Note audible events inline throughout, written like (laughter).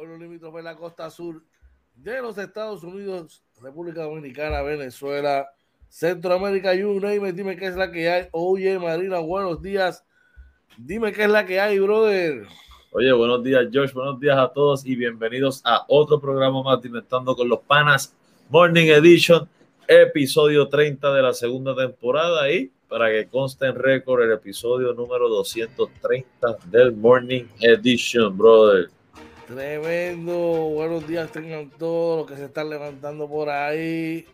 Pueblo limítrofe la costa sur de los Estados Unidos, República Dominicana, Venezuela, Centroamérica, you name Dime qué es la que hay. Oye, Marina, buenos días. Dime qué es la que hay, brother. Oye, buenos días, Josh. Buenos días a todos y bienvenidos a otro programa más Inventando con los Panas Morning Edition, episodio 30 de la segunda temporada. Y para que conste en récord, el episodio número 230 del Morning Edition, brother. Tremendo. Buenos días, tengan todos los que se están levantando por ahí.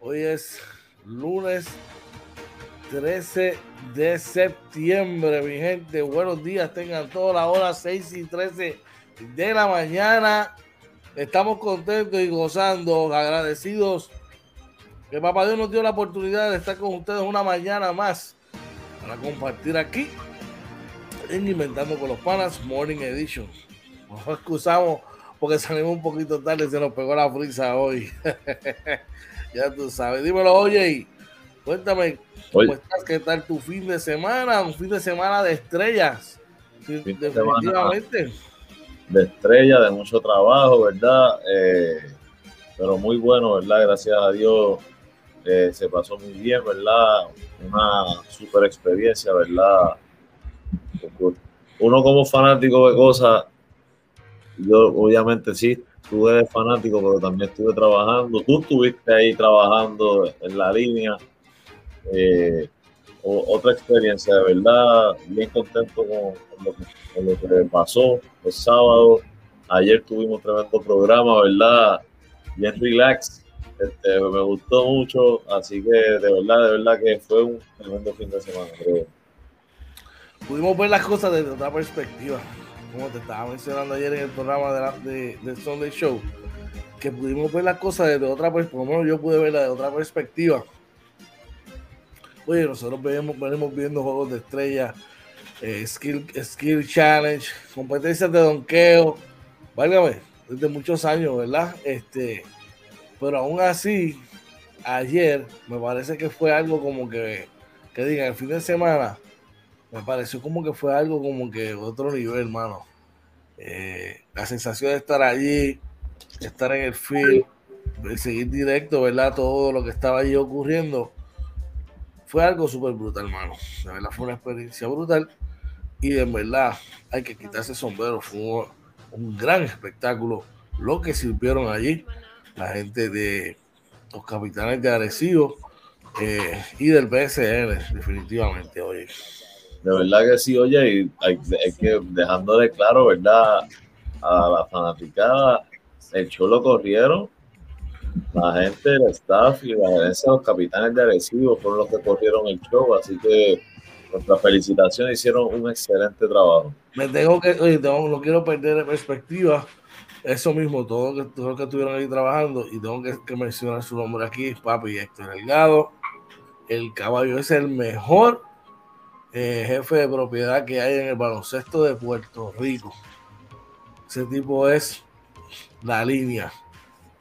Hoy es lunes 13 de septiembre, mi gente. Buenos días, tengan todas las horas 6 y 13 de la mañana. Estamos contentos y gozando, agradecidos que Papá Dios nos dio la oportunidad de estar con ustedes una mañana más para compartir aquí en Inventando con los Panas Morning Edition. Nos excusamos porque salimos un poquito tarde, se nos pegó la frisa hoy. (laughs) ya tú sabes. Dímelo, oye, cuéntame, ¿cómo estás? ¿Qué tal tu fin de semana? Un fin de semana de estrellas. definitivamente. De estrellas, de mucho trabajo, ¿verdad? Eh, pero muy bueno, ¿verdad? Gracias a Dios eh, se pasó muy bien, ¿verdad? Una super experiencia, ¿verdad? Uno como fanático de cosas, yo obviamente sí, tú eres fanático, pero también estuve trabajando. Tú estuviste ahí trabajando en la línea. Eh, otra experiencia, de verdad, bien contento con, lo, que, pasó el sábado. Ayer tuvimos tremendo programa, ¿verdad? Bien relax. Este, me gustó mucho, así que de verdad, de verdad que fue un tremendo fin de semana. Pudimos ver las cosas desde otra perspectiva como te estaba mencionando ayer en el programa de, la, de, Sunday Show, que pudimos ver las cosas desde otra perspectiva, por lo menos yo pude verla de otra perspectiva. Oye, nosotros venimos, venimos viendo juegos de estrella, eh, skill, skill Challenge, competencias de donqueo, válgame, desde muchos años, ¿verdad? Este, pero aún así, ayer me parece que fue algo como que, que digan, el fin de semana, me pareció como que fue algo como que otro nivel, hermano. Eh, la sensación de estar allí, estar en el field, seguir directo, ¿verdad? Todo lo que estaba allí ocurriendo, fue algo súper brutal, hermano. De verdad fue una experiencia brutal y en verdad hay que quitarse el sombrero. Fue un, gran espectáculo lo que sirvieron allí la gente de los capitanes de Arecibo eh, y del PSN, definitivamente, oye. De verdad que sí, oye, y hay, que dejándole claro, ¿verdad? A la fanaticada, el show lo corrieron, la gente del staff y la gerencia los capitanes de Arecibo fueron los que corrieron el show, así que nuestra felicitación hicieron un excelente trabajo. Me tengo que, oye, no quiero perder de perspectiva eso mismo, todo lo que, todo que estuvieron ahí trabajando, y tengo que, que mencionar su nombre aquí, papi Héctor Delgado. El caballo es el mejor eh, jefe de propiedad que hay en el baloncesto de Puerto Rico. Ese tipo es la línea.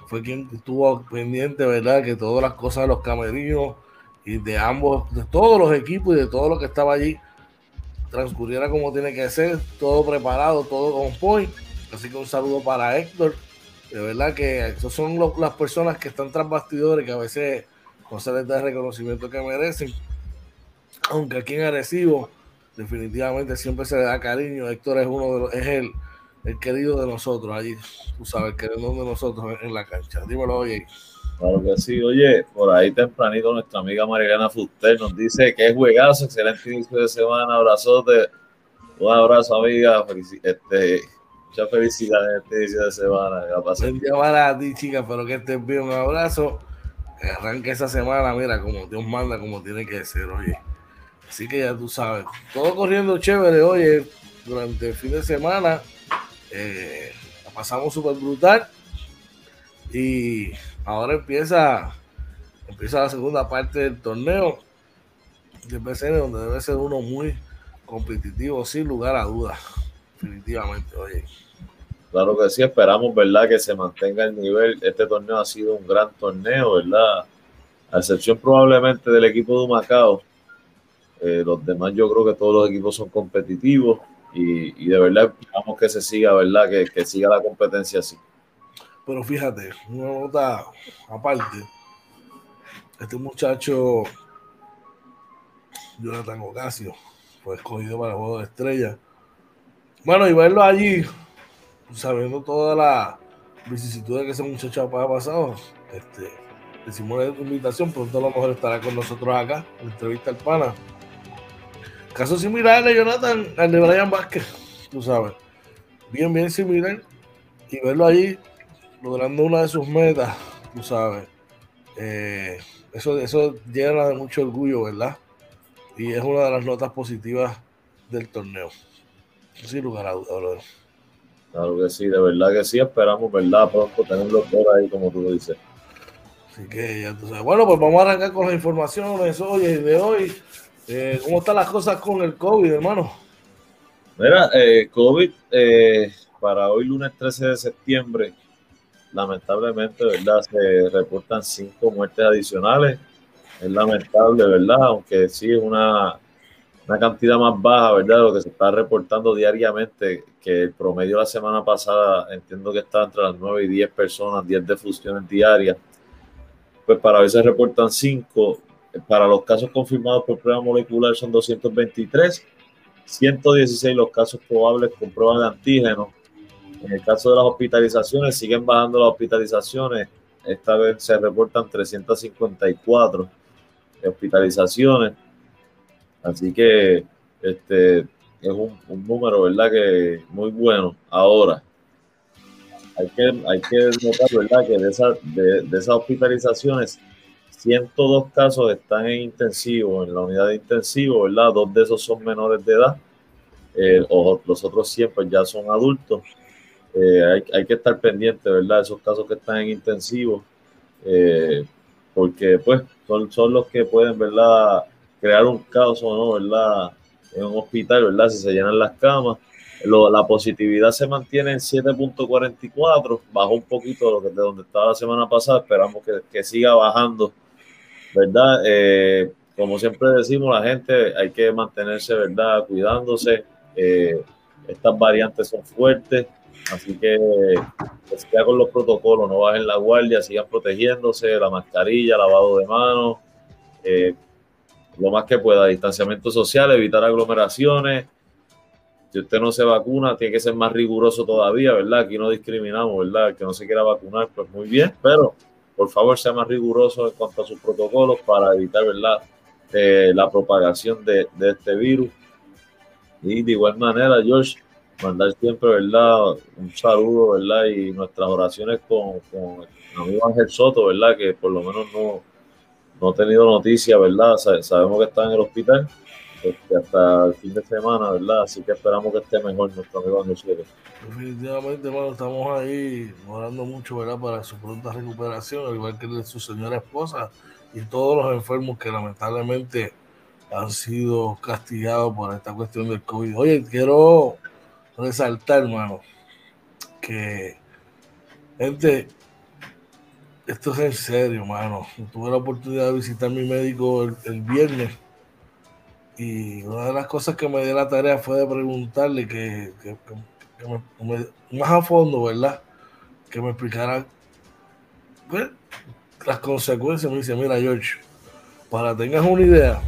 Fue quien estuvo pendiente, ¿verdad? Que todas las cosas de los camerinos y de ambos, de todos los equipos y de todo lo que estaba allí, transcurriera como tiene que ser, todo preparado, todo con point. Así que un saludo para Héctor. De verdad que esos son las personas que están tras bastidores que a veces no se les da el reconocimiento que merecen aunque aquí en Arecibo definitivamente siempre se le da cariño. Héctor es uno de los, es el, el querido de nosotros allí, tú sabes, el querido de nosotros en, la cancha. Dímelo, oye. Claro que sí, oye, por ahí tempranito nuestra amiga Mariana Fuster nos dice que es juegazo, excelente inicio de semana, abrazote, un abrazo amiga, este, muchas felicidades en este inicio de semana. Para ti, chica, pero que estés bien, un abrazo, que arranque esa semana, mira, como Dios manda, como tiene que ser, oye. Así que ya tú sabes, todo corriendo chévere, oye, durante el fin de semana. Eh, la pasamos súper brutal. Y ahora empieza, empieza la segunda parte del torneo de PCN, donde debe ser uno muy competitivo, sin lugar a dudas. Definitivamente, oye. Claro que sí, esperamos, ¿verdad? Que se mantenga el nivel. Este torneo ha sido un gran torneo, ¿verdad? A excepción probablemente del equipo de Macao, eh, los demás yo creo que todos los equipos son competitivos y, de verdad esperamos que se siga, ¿verdad? Que, que siga la competencia así. Pero fíjate, una nota aparte, este muchacho, Jonathan Ocasio, fue escogido para el juego de estrella. Bueno, y verlo allí, sabiendo toda la vicisitud que ese muchacho ha pasado, este, decimos la invitación, pronto a lo mejor estará con nosotros acá, en entrevista al pana. Caso similar de Jonathan, al de Brian Vázquez, tú sabes. Bien, bien similar. Y verlo allí logrando una de sus metas, tú sabes. Eh, eso, eso llena de mucho orgullo, ¿verdad? Y es una de las notas positivas del torneo. Sin lugar a dudas, Claro que sí, de verdad que sí, esperamos, ¿verdad? Pronto tenerlo por ahí, como tú lo dices. Así que ya tú sabes. Bueno, pues vamos a arrancar con las informaciones hoy de hoy. Eh, ¿Cómo están las cosas con el COVID, hermano? Mira, eh, COVID eh, para hoy lunes 13 de septiembre, lamentablemente, ¿verdad? Se reportan cinco muertes adicionales. Es lamentable, ¿verdad? Aunque sí es una, una cantidad más baja, ¿verdad? lo que se está reportando diariamente, que el promedio la semana pasada entiendo que está entre las 9 y 10 personas, 10 defusiones diarias. Pues para hoy se reportan cinco para los casos confirmados por prueba molecular son 223, 116 los casos probables con prueba de antígenos. En el caso de las hospitalizaciones, siguen bajando las hospitalizaciones. Esta vez se reportan 354 hospitalizaciones. Así que este es un, número, ¿verdad? Que muy bueno. Ahora, hay que, hay que notar, ¿verdad? Que de, de, de esas hospitalizaciones, 102 casos están en intensivo, en la unidad de intensivo, ¿verdad? Dos de esos son menores de edad, eh, o los otros 100 pues ya son adultos. Eh, hay, hay, que estar pendiente, ¿verdad? Esos casos que están en intensivo, eh, porque pues son, son los que pueden, ¿verdad? Crear un caos o no, ¿verdad? En un hospital, ¿verdad? Si se llenan las camas. la positividad se mantiene en 7.44, bajó un poquito de, de donde estaba la semana pasada, esperamos que, que siga bajando ¿verdad? Eh, como siempre decimos, la gente hay que mantenerse, ¿verdad? Cuidándose. Eh, estas variantes son fuertes, así que se con los protocolos, no bajen la guardia, sigan protegiéndose, la mascarilla, lavado de manos, eh, lo más que pueda, distanciamiento social, evitar aglomeraciones. Si usted no se vacuna, tiene que ser más riguroso todavía, ¿verdad? Aquí no discriminamos, ¿verdad? Que no se quiera vacunar, pues muy bien, pero por favor sea más riguroso en cuanto a sus protocolos para evitar ¿verdad? Eh, la propagación de, este virus. Y de igual manera, George, mandar siempre ¿verdad? un saludo ¿verdad? y nuestras oraciones con, con el amigo Ángel Soto, ¿verdad? que por lo menos no, no ha tenido noticia, ¿verdad? Sabemos que está en el hospital este, hasta el fin de semana, ¿verdad? Así que esperamos que esté mejor nuestro amigo Andrés Definitivamente, hermano, estamos ahí orando mucho, ¿verdad? Para su pronta recuperación, al igual que de su señora esposa y todos los enfermos que lamentablemente han sido castigados por esta cuestión del COVID. Oye, quiero resaltar, hermano, que gente, esto es en serio, hermano. Tuve la oportunidad de visitar a mi médico el viernes y una de las cosas que me dio la tarea fue de preguntarle que, más a fondo, ¿verdad? Que me explicara pues, las consecuencias. Me dice, mira George, para que tengas una idea,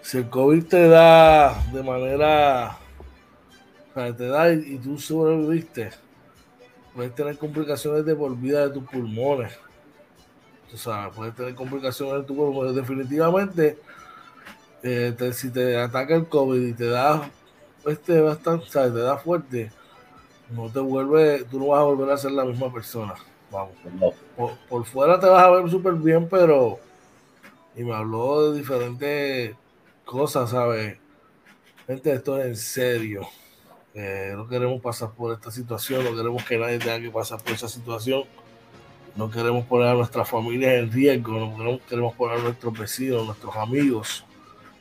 si el COVID te da de manera, te da y, tú sobreviviste, puedes tener complicaciones de por vida de tus pulmones. O sea, puedes tener complicaciones de tu pulmones. Definitivamente eh, si te ataca el COVID y te da este bastante, te da fuerte, no te vuelve, tú no vas a volver a ser la misma persona. Vamos. Por, fuera te vas a ver súper bien, pero. Y me habló de diferentes cosas, ¿sabes? Gente, esto es en serio. Eh, no queremos pasar por esta situación, no queremos que nadie tenga que pasar por esa situación. No queremos poner a nuestras familias en riesgo, no queremos, queremos poner a nuestros vecinos, nuestros amigos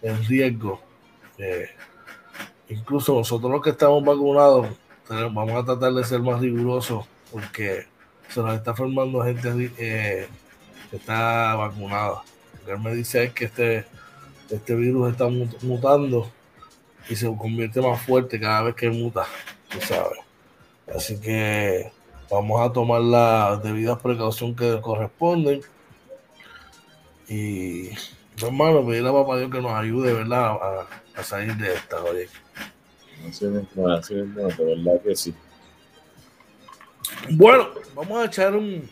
en riesgo. Incluso nosotros los que estamos vacunados vamos a tratar de ser más rigurosos porque se nos está formando gente eh, está vacunada. Lo que él me dice es que este, este virus está mutando y se convierte más fuerte cada vez que muta, tú sabes. Así que vamos a tomar las debidas precauciones que corresponden. Y, hermano, pedirle a papá Dios que nos ayude, ¿verdad? A, salir de esta, oye. Así así mismo, de verdad que sí. Bueno, vamos a echar un,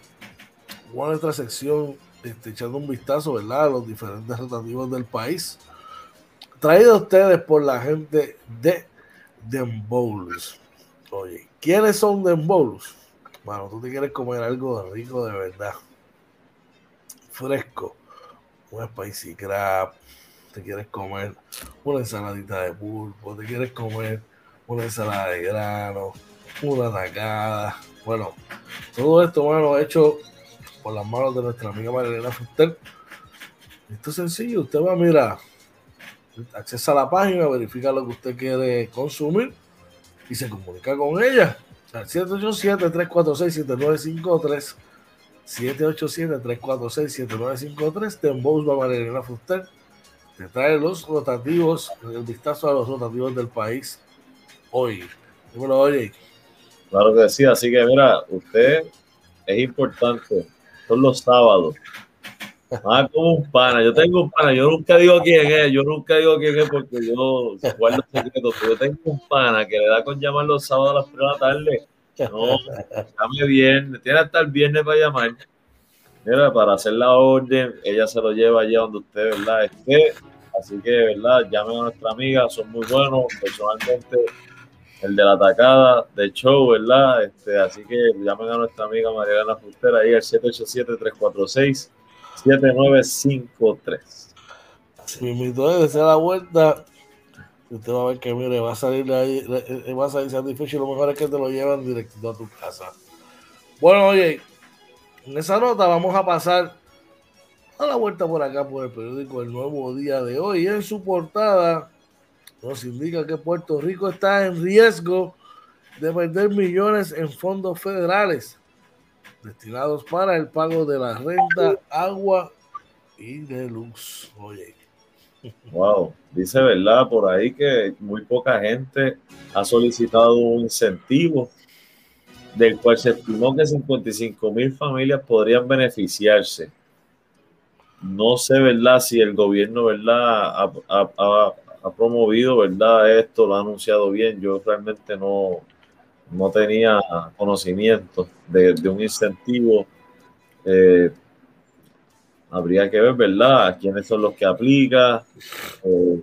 una nuestra sección, este, echando un vistazo, ¿verdad? A los diferentes rotativos del país. Traído a ustedes por la gente de Dembowlers. Oye, ¿quiénes son Dembowlers? Bueno, tú te quieres comer algo rico de verdad. Fresco. Un spicy crab. Te quieres comer una ensaladita de pulpo. Te quieres comer una ensalada de grano. Una tacada. Bueno, todo esto, bueno, hecho por las manos de nuestra amiga Marilena Fuster. Esto es sencillo. Usted va a mirar, accesa a la página, verifica lo que usted quiere consumir y se comunica con ella. Al 787-346-7953. 787-346-7953. Tembos va Marilena Fuster. Te trae los rotativos, el vistazo a los rotativos del país hoy. Dímelo, oye. Claro que sí, así que mira, usted es importante. Son los sábados. Ah, como un pana. Yo tengo un pana. Yo nunca digo quién es. Yo nunca digo quién es porque yo guardo secretos. Yo tengo un pana que le da con llamar los sábados a las 3 de la tarde. No, llame viernes. Tiene hasta el viernes para llamar. Mira, para hacer la orden, ella se lo lleva allá donde usted, ¿verdad? Esté. Así que, ¿verdad? Llamen a nuestra amiga. Son muy buenos. Personalmente, el de la atacada de show, ¿verdad? Este, así que llamen a nuestra amiga Mariana Fustera ahí al 787-346-7953. Si invitó a hacer la vuelta, usted va a ver que mire, va a salir ahí, va a salir satisfecho y lo mejor es que te lo llevan directo a tu casa. Bueno, oye, en esa nota vamos a pasar a la vuelta por acá por el periódico El Nuevo Día de hoy. En su portada nos indica que Puerto Rico está en riesgo de perder millones en fondos federales destinados para el pago de la renta, agua y de luz. Oye. Wow, dice verdad por ahí que muy poca gente ha solicitado un incentivo del cual se estimó que 55 mil familias podrían beneficiarse. No sé, ¿verdad? Si el gobierno, ¿verdad? ha, promovido, ¿verdad? Esto lo ha anunciado bien. Yo realmente no, no tenía conocimiento de, un incentivo. Eh, habría que ver, ¿verdad? quiénes son los que aplica eh,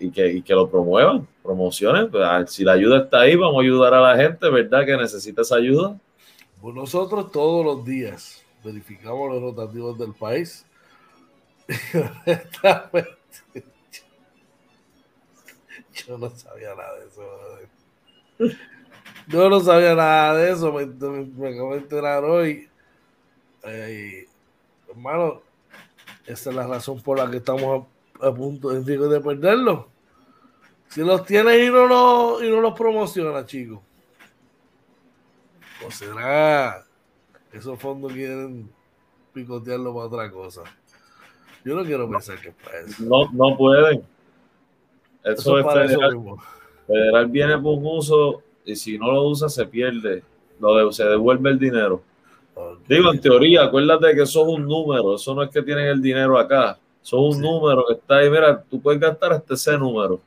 y, que, que lo promuevan, promocionen. Pues, si la ayuda está ahí, vamos a ayudar a la gente, ¿verdad? Que necesita esa ayuda. Pues nosotros todos los días verificamos los rotativos del país. (laughs) Yo no sabía nada de eso. Yo no sabía nada de eso. Me, acabo de enterar hoy. hermano, esa es la razón por la que estamos a, punto de, perderlo. Si los tienes y no los, y no los promociona, chicos. ¿O será esos fondos quieren picotearlo para otra cosa? Yo no quiero pensar que es para eso. No, no pueden eso, es federal. viene por un uso y si no lo usa se pierde, lo se devuelve el dinero. Digo, en teoría, acuérdate que eso es un número, eso no es que tienen el dinero acá, eso es un número que está ahí, mira, tú puedes gastar hasta ese número.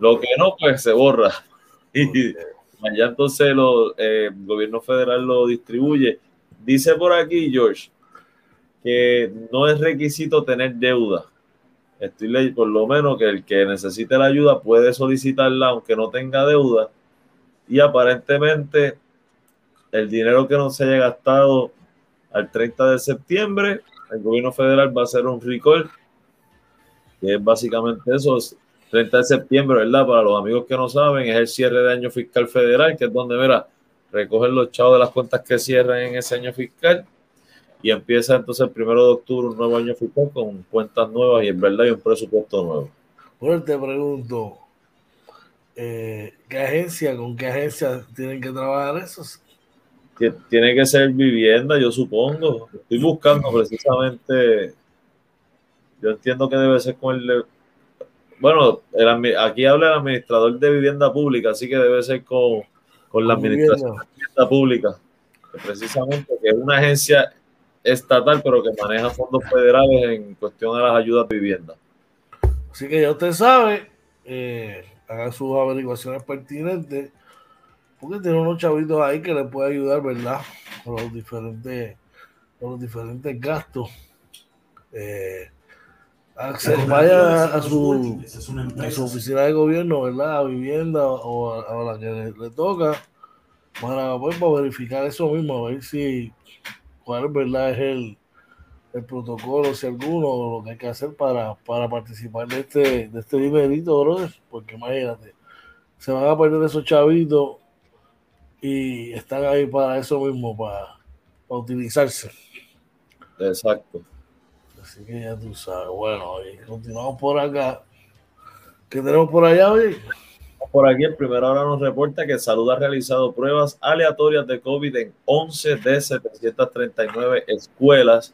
Lo que no, pues se borra. (laughs) Y allá entonces eh, el gobierno federal lo distribuye. Dice por aquí, George, que no es requisito tener deuda estoy por lo menos que el que necesite la ayuda puede solicitarla aunque no tenga deuda y aparentemente el dinero que no se haya gastado al 30 de septiembre, el gobierno federal va a hacer un recall, que es básicamente eso, 30 de septiembre, ¿verdad? Para los amigos que no saben, es el cierre de año fiscal federal, que es donde, mira, recogen los chavos de las cuentas que cierran en ese año fiscal y empieza entonces el primero de octubre un nuevo año fiscal con cuentas nuevas y en verdad hay un presupuesto nuevo. Bueno, te pregunto, eh, ¿qué agencia, con qué agencia tienen que trabajar esos? Tiene que ser vivienda, yo supongo. Estoy buscando precisamente, yo entiendo que debe ser con el, bueno, aquí habla el administrador de vivienda pública, así que debe ser con, con la administración de vivienda pública, precisamente que es una agencia estatal, pero que maneja fondos federales en cuestión de las ayudas de vivienda. Así que ya usted sabe, eh, haga sus averiguaciones pertinentes porque tiene unos chavitos ahí que le puede ayudar, ¿verdad? Con los diferentes, con los diferentes gastos. Eh, vaya a su, a su oficina de gobierno, ¿verdad? A vivienda o a, la que le, toca para, pues, para verificar eso mismo, a ver si cuál verdad es el, el protocolo, si alguno, lo que hay que hacer para, para participar de este, de este dinerito, brother. Porque imagínate, se van a perder esos chavitos y están ahí para eso mismo, para, utilizarse. Exacto. Así que ya tú sabes. Bueno, continuamos por acá. ¿Qué tenemos por allá, hoy? Por aquí, el primero hora nos reporta que Salud ha realizado pruebas aleatorias de COVID en 11 de 739 escuelas.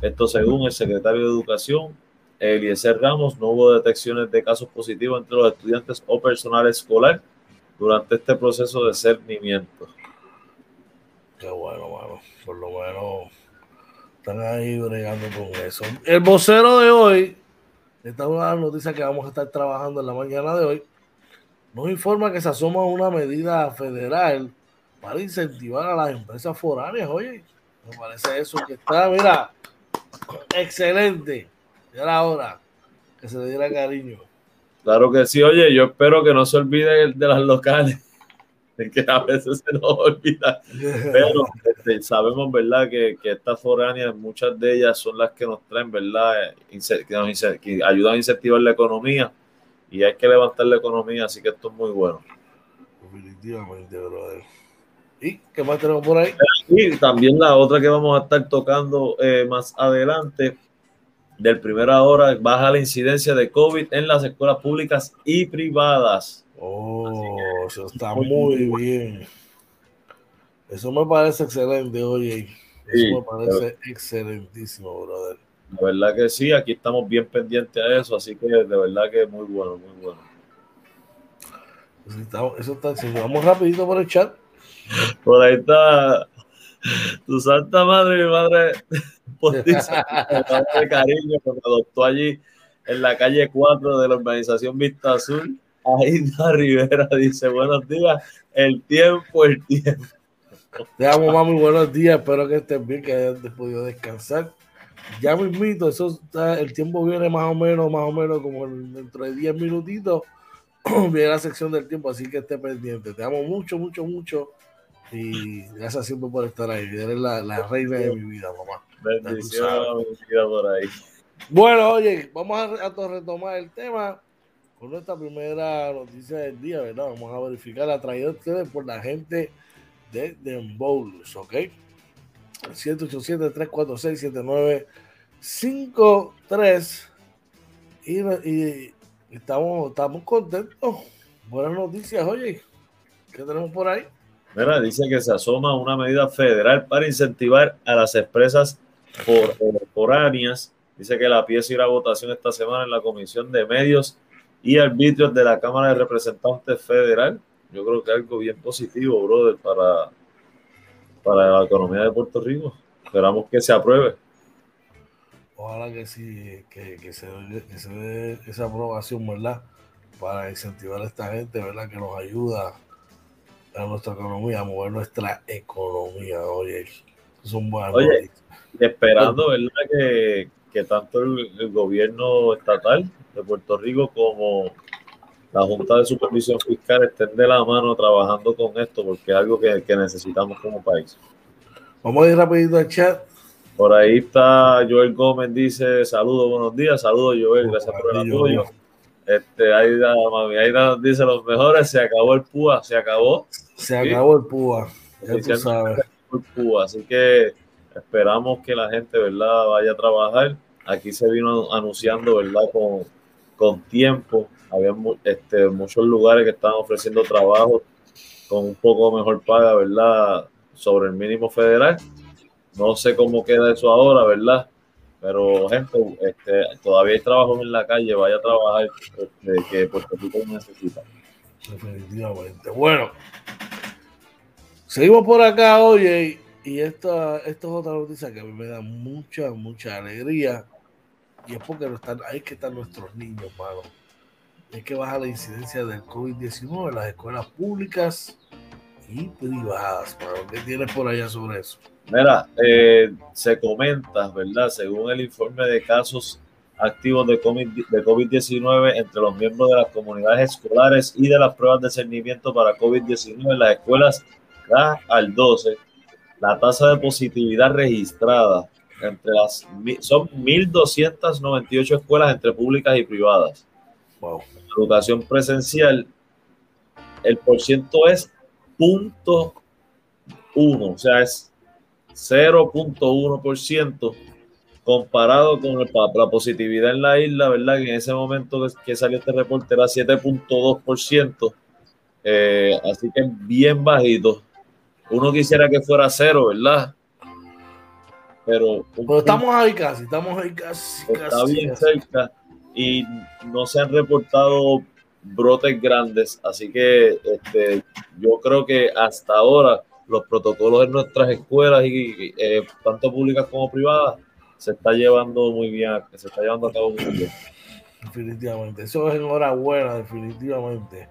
Esto según el secretario de Educación, Eliezer Ramos. No hubo detecciones de casos positivos entre los estudiantes o personal escolar durante este proceso de cernimiento. Qué bueno, bueno. Por lo menos están ahí bregando con eso. El vocero de hoy, esta es una noticia que vamos a estar trabajando en la mañana de hoy, nos informa que se asoma una medida federal para incentivar a las empresas foráneas. Oye, me parece eso que está, mira, excelente. Ya era hora que se le diera cariño. Claro que sí, oye, yo espero que no se olvide de las locales, (laughs) que a veces se nos olvida, pero este, sabemos, ¿verdad?, que, que, estas foráneas, muchas de ellas son las que nos traen, ¿verdad?, que, nos, que ayudan a incentivar la economía y hay que levantar la economía, así que esto es muy bueno. Definitivamente, brother. ¿Y qué más tenemos por ahí? Y también la otra que vamos a estar tocando eh, más adelante del primera hora baja la incidencia de COVID en las escuelas públicas y privadas. Oh, eso está muy bien. Eso me parece excelente, oye. Eso me parece excelentísimo, brother. La verdad que sí, aquí estamos bien pendientes a eso, así que de verdad que es muy bueno, muy bueno. Eso está, si vamos rapidito por el chat. Por ahí está tu santa madre, mi madre postiza, (laughs) de cariño, que adoptó allí en la calle 4 de la urbanización Vista Azul. Aida Rivera (laughs) dice, buenos días, el tiempo, el tiempo. Te amo, mami, buenos días, espero que estés bien, que hayas podido descansar. Ya me invito, eso el tiempo viene más o menos, más o menos como dentro de 10 minutitos, (clears throat) viene la sección del tiempo, así que esté pendiente. Te amo mucho, mucho, mucho y gracias siempre por estar ahí. Eres la, la reina de mi vida, mamá. Bendición, por ahí. Bueno, oye, vamos a, a, retomar el tema con nuestra primera noticia del día, ¿verdad? Vamos a verificar la traída ustedes por la gente de Dembolus, ¿ok? 787-346-7953 y, y estamos, estamos contentos. Buenas noticias, oye. ¿Qué tenemos por ahí? Mira, dice que se asoma una medida federal para incentivar a las empresas por, foráneas. Dice que la pieza irá a votación esta semana en la Comisión de Medios y Arbitrios de la Cámara de Representantes Federal. Yo creo que algo bien positivo, brother, para, para la economía de Puerto Rico. Esperamos que se apruebe. Ojalá que sí, que, que, se, que se dé esa aprobación, ¿verdad? Para incentivar a esta gente, ¿verdad? Que nos ayuda a nuestra economía, a mover nuestra economía. Oye, son buenas Oye, esperando, ¿verdad? Que, que tanto el, gobierno estatal de Puerto Rico como la Junta de Supervisión Fiscal estén de la mano trabajando con esto, porque es algo que, que necesitamos como país. Vamos a ir rapidito al chat. Por ahí está Joel Gómez, dice saludos, buenos días, saludos Joel, gracias por el apoyo. Este, ahí, mami, ahí dice los mejores, se acabó el PUA, se acabó. Se acabó el púa, ya tú sabes. El púa, así que esperamos que la gente, ¿verdad?, vaya a trabajar. Aquí se vino anunciando, ¿verdad?, con, con tiempo. Había este, muchos lugares que estaban ofreciendo trabajo con un poco mejor paga, ¿verdad? sobre el mínimo federal. No sé cómo queda eso ahora, ¿verdad? Pero, gente, este, todavía hay trabajo en la calle, vaya a trabajar, este, que Puerto Rico necesita. Definitivamente. Bueno, seguimos por acá, oye, y esta, esta es otra noticia que a mí me da mucha, mucha alegría. Y es porque no están, ahí que están nuestros niños, mano. Es que baja la incidencia del COVID-19 en las escuelas públicas y privadas. ¿Qué tienes por allá sobre eso? Mira, eh, se comenta, ¿verdad? Según el informe de casos activos de COVID-19 entre los miembros de las comunidades escolares y de las pruebas de cernimiento para COVID-19 en las escuelas A al 12, la tasa de positividad registrada entre las son 1.298 escuelas entre públicas y privadas. Wow. Educación presencial, el porciento es punto uno, o sea, es 0.1% comparado con la positividad en la isla, ¿verdad? Que en ese momento que salió este reporte era 7.2%, eh, así que bien bajito. Uno quisiera que fuera cero, ¿verdad? Pero, estamos ahí casi, estamos ahí casi. Está bien cerca y no se han reportado brotes grandes, así que este, yo creo que hasta ahora los protocolos en nuestras escuelas, y, eh, tanto públicas como privadas, se está llevando muy bien, se está llevando a cabo muy bien. Definitivamente, eso es enhorabuena, definitivamente.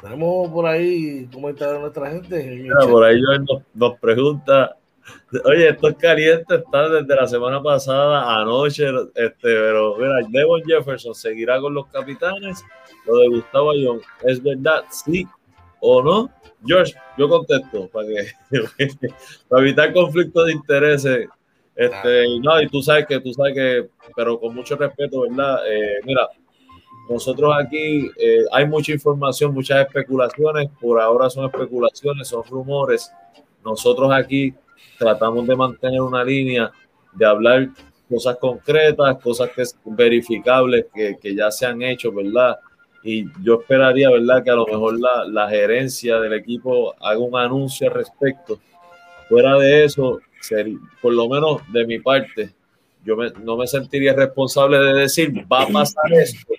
Tenemos por ahí comentarios de nuestra gente. por ahí nos, nos pregunta Oye, estos calientes están desde la semana pasada, anoche, este, pero mira, Devon Jefferson seguirá con los capitanes. Lo de Gustavo Ayón, ¿es verdad? Sí o no. George, yo contesto para que (laughs) para evitar conflictos de intereses. Este, no, y tú sabes que, tú sabes que, pero con mucho respeto, ¿verdad? Eh, mira, nosotros aquí eh, hay mucha información, muchas especulaciones, por ahora son especulaciones, son rumores. Nosotros aquí tratamos de mantener una línea de hablar cosas concretas, cosas que es verificables, que, que ya se han hecho, ¿verdad? Y yo esperaría, ¿verdad?, que a lo mejor la, la gerencia del equipo haga un anuncio al respecto. Fuera de eso, por lo menos de mi parte, yo no me sentiría responsable de decir, va a pasar esto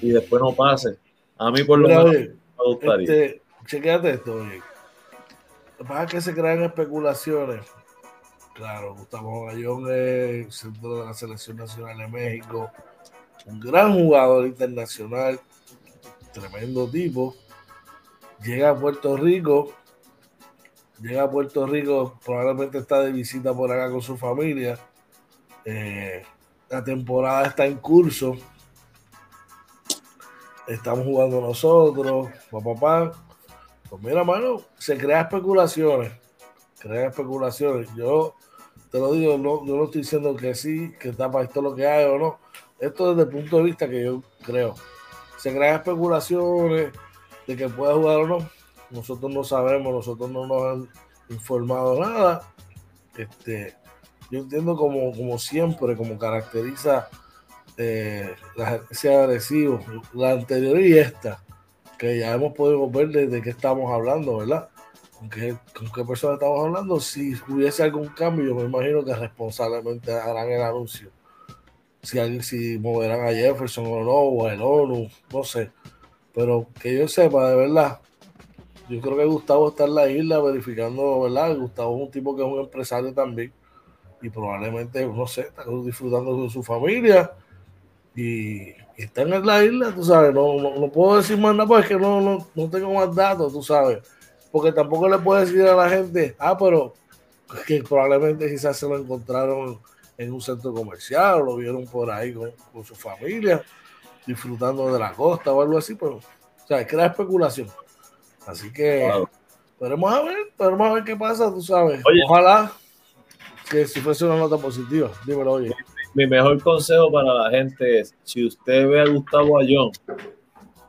y después no pase. A mí por lo menos me gustaría. Este, chequéate esto, oye para que se crean especulaciones. Claro, Gustavo Gallón es centro de la Selección Nacional de México, un gran jugador internacional, tremendo tipo. Llega a Puerto Rico, llega a Puerto Rico, probablemente está de visita por acá con su familia. Eh, la temporada está en curso. Estamos jugando nosotros, papá, papá pues mira, mano, se crea especulaciones. Crea especulaciones. Yo te lo digo, no, yo no estoy diciendo que sí, que está para esto lo que hay o no. Esto desde el punto de vista que yo creo. Se crean especulaciones de que pueda jugar o no. Nosotros no sabemos, nosotros no nos han informado nada. Este, yo entiendo como, como siempre, como caracteriza eh, la agencia agresivo, la anterior y esta que ya hemos podido ver de, qué estamos hablando, ¿verdad? ¿Con qué, ¿Con qué persona estamos hablando? Si hubiese algún cambio, yo me imagino que responsablemente harán el anuncio. Si, si moverán a Jefferson o no, o el ONU, no sé. Pero que yo sepa, de verdad, yo creo que Gustavo está en la isla verificando, ¿verdad? Gustavo es un tipo que es un empresario también y probablemente, no sé, está disfrutando de su familia y están en la isla, tú sabes, no, no, puedo decir más nada porque no, no, no tengo más datos, tú sabes, porque tampoco le puedo decir a la gente, ah, pero que probablemente quizás se lo encontraron en un centro comercial o lo vieron por ahí con, su familia, disfrutando de la costa o algo así, pero, o sea, crea especulación. Así que, veremos a ver, veremos a ver qué pasa, tú sabes. Ojalá que si fuese una nota positiva, dímelo, oye mi mejor consejo para la gente es, si usted ve a Gustavo Ayón,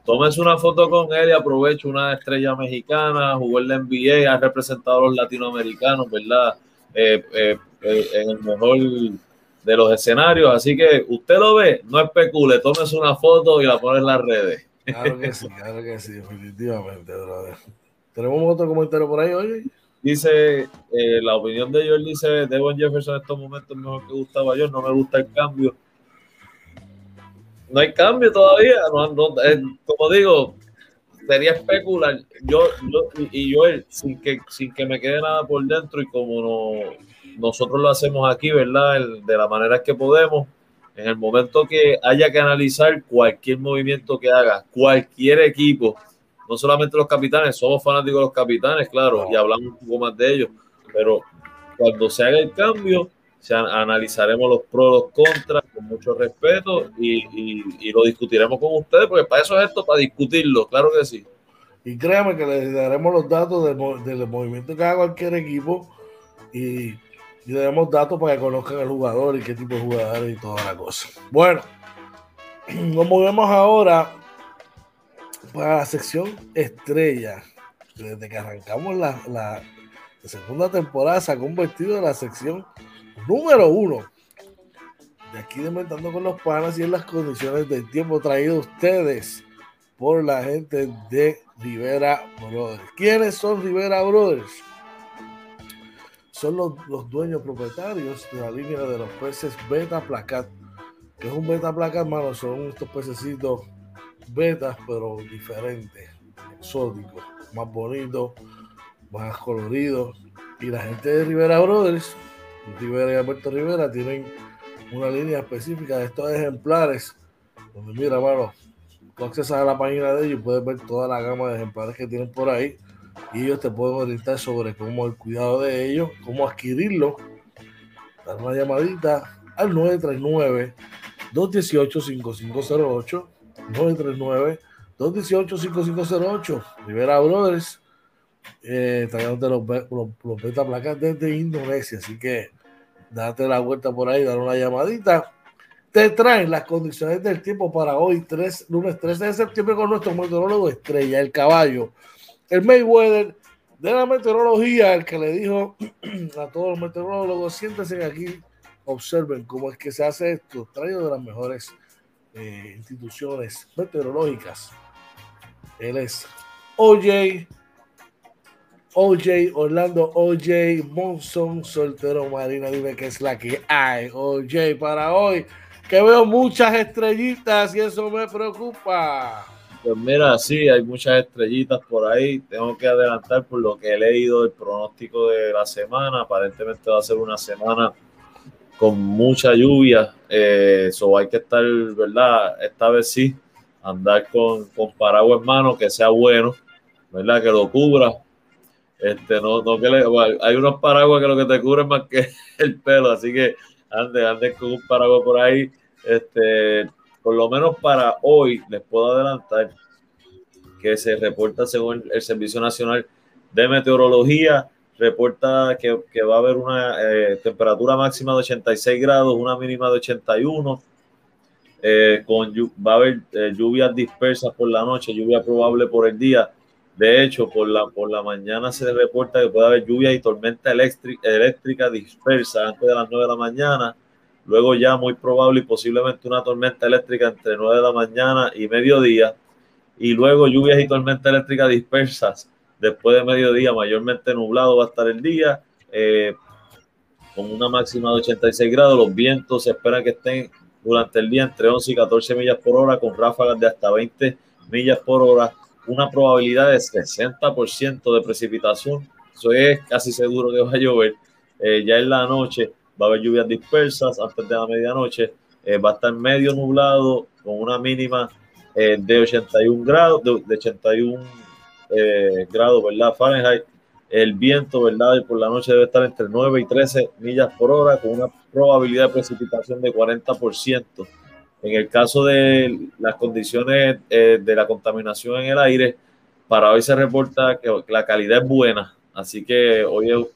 tómese una foto con él y aproveche una estrella mexicana, jugó en la NBA, ha representado a los latinoamericanos, ¿verdad? Eh, eh, eh, en el mejor de los escenarios, así que usted lo ve, no especule, tómese una foto y la pone en las redes. Claro que sí, claro que sí, definitivamente, brother. ¿Tenemos otro comentario por ahí, oye? dice, eh, la opinión de Joel dice, Devon Jefferson en estos momentos es mejor que Gustavo yo, no me gusta el cambio. No hay cambio todavía, eh, como digo, sería especular. Yo, y, Joel, sin que, sin que me quede nada por dentro y como no, nosotros lo hacemos aquí, ¿verdad? de la manera que podemos, en el momento que haya que analizar cualquier movimiento que haga, cualquier equipo, no solamente los capitanes, somos fanáticos de los capitanes, claro, y hablamos un poco más de ellos, pero cuando se haga el cambio, se analizaremos los pros, los contras, con mucho respeto y, lo discutiremos con ustedes, porque para eso es esto, para discutirlo, claro que sí. Y créanme que les daremos los datos del, movimiento que haga cualquier equipo y, y le daremos datos para que conozcan al jugador y qué tipo de jugadores y toda la cosa. Bueno, (clears throat) nos movemos ahora para la sección estrella. Desde que arrancamos la, la, segunda temporada se ha convertido en la sección número uno. De aquí de Inventando con los Panas y en las condiciones del tiempo traído ustedes por la gente de Rivera Brothers. ¿Quiénes son Rivera Brothers? Son los, los dueños propietarios de la línea de los peces Beta Placat. que es un Beta Placat, hermano? Son estos pececitos betas, pero diferentes, exóticos, más bonitos, más coloridos. Y la gente de Rivera Brothers, Rivera y Alberto Rivera, tienen una línea específica de estos ejemplares. Mira, mano, tú accesas a la página de ellos y puedes ver toda la gama de ejemplares que tienen por ahí. Y ellos te pueden orientar sobre cómo el cuidado de ellos, cómo adquirirlo. Dar una llamadita al 939 218 5508 939-218-5508. Rivera Brothers, eh, trayéndote los, los, los beta placas desde Indonesia. Así que date la vuelta por ahí, dar una llamadita. Te traen las condiciones del tiempo para hoy, 3, lunes 13 de septiembre, con nuestro meteorólogo estrella, el caballo, el Mayweather de la meteorología, el que le dijo (clears throat) a todos los meteorólogos: siéntense aquí, observen cómo es que se hace esto, traído de las mejores eh, instituciones meteorológicas. Él es OJ, OJ, Orlando OJ, Monson, soltero Marina, dime qué es la que hay, OJ, para hoy, que veo muchas estrellitas y eso me preocupa. Pues mira, sí, hay muchas estrellitas por ahí. Tengo que adelantar por lo que he leído el pronóstico de la semana. Aparentemente va a ser una semana con mucha lluvia. Eso eh, hay que estar, ¿verdad? Esta vez sí, andar con, con paraguas en mano, que sea bueno, ¿verdad? Que lo cubra. Este, no, no que le, hay unos paraguas que lo que te cubren más que (laughs) el pelo, así que ande, ande con un paraguas por ahí. Este, por lo menos para hoy les puedo adelantar que se reporta según el Servicio Nacional de Meteorología reporta que, va a haber una eh, temperatura máxima de 86 grados, una mínima de 81. Eh, con, va a haber eh, lluvias dispersas por la noche, lluvia probable por el día. De hecho, por la, por la mañana se reporta que puede haber lluvia y tormenta eléctrica dispersa antes de las 9 de la mañana. Luego ya muy probable y posiblemente una tormenta eléctrica entre 9 de la mañana y mediodía. Y luego lluvias y tormentas eléctricas dispersas Después de mediodía, mayormente nublado va a estar el día, eh, con una máxima de 86 grados. Los vientos se espera que estén durante el día entre 11 y 14 millas por hora, con ráfagas de hasta 20 millas por hora. Una probabilidad de 60% de precipitación. Eso es casi seguro que va a llover. Eh, ya en la noche va a haber lluvias dispersas antes de la medianoche. Eh, va a estar medio nublado con una mínima de 81 grados, de, de 81 eh, grados, ¿verdad? Fahrenheit. El viento, ¿verdad? Por la noche debe estar entre 9 y 13 millas por hora con una probabilidad de precipitación de 40%. En el caso de las condiciones eh, de la contaminación en el aire, para hoy se reporta que la calidad es buena. Así que hoy es,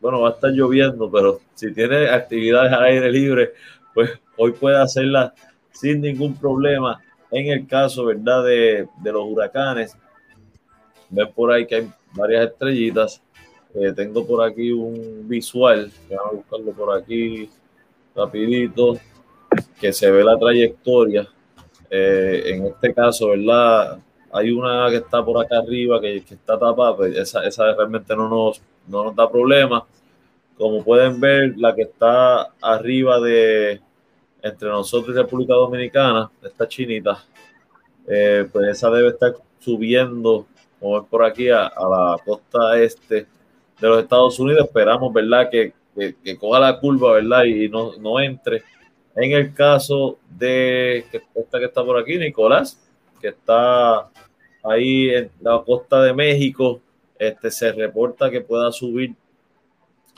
bueno, va a estar lloviendo, pero si tiene actividades al aire libre, pues hoy puede hacerla sin ningún problema. En el caso, ¿verdad? De, los huracanes, ves por ahí que hay varias estrellitas. Eh, tengo por aquí un visual, vamos a buscarlo por aquí rapidito, que se ve la trayectoria. Eh, en este caso, ¿verdad? Hay una que está por acá arriba, que, está tapada, pues esa, esa realmente no nos, no nos da problema. Como pueden ver, la que está arriba de entre nosotros y República Dominicana, esta chinita, eh, pues esa debe estar subiendo, por aquí, a, la costa este de los Estados Unidos. Esperamos, ¿verdad?, que, que, coja la curva, ¿verdad?, y no, no entre. En el caso de esta que está por aquí, Nicolás, que está ahí en la costa de México, este, se reporta que pueda subir,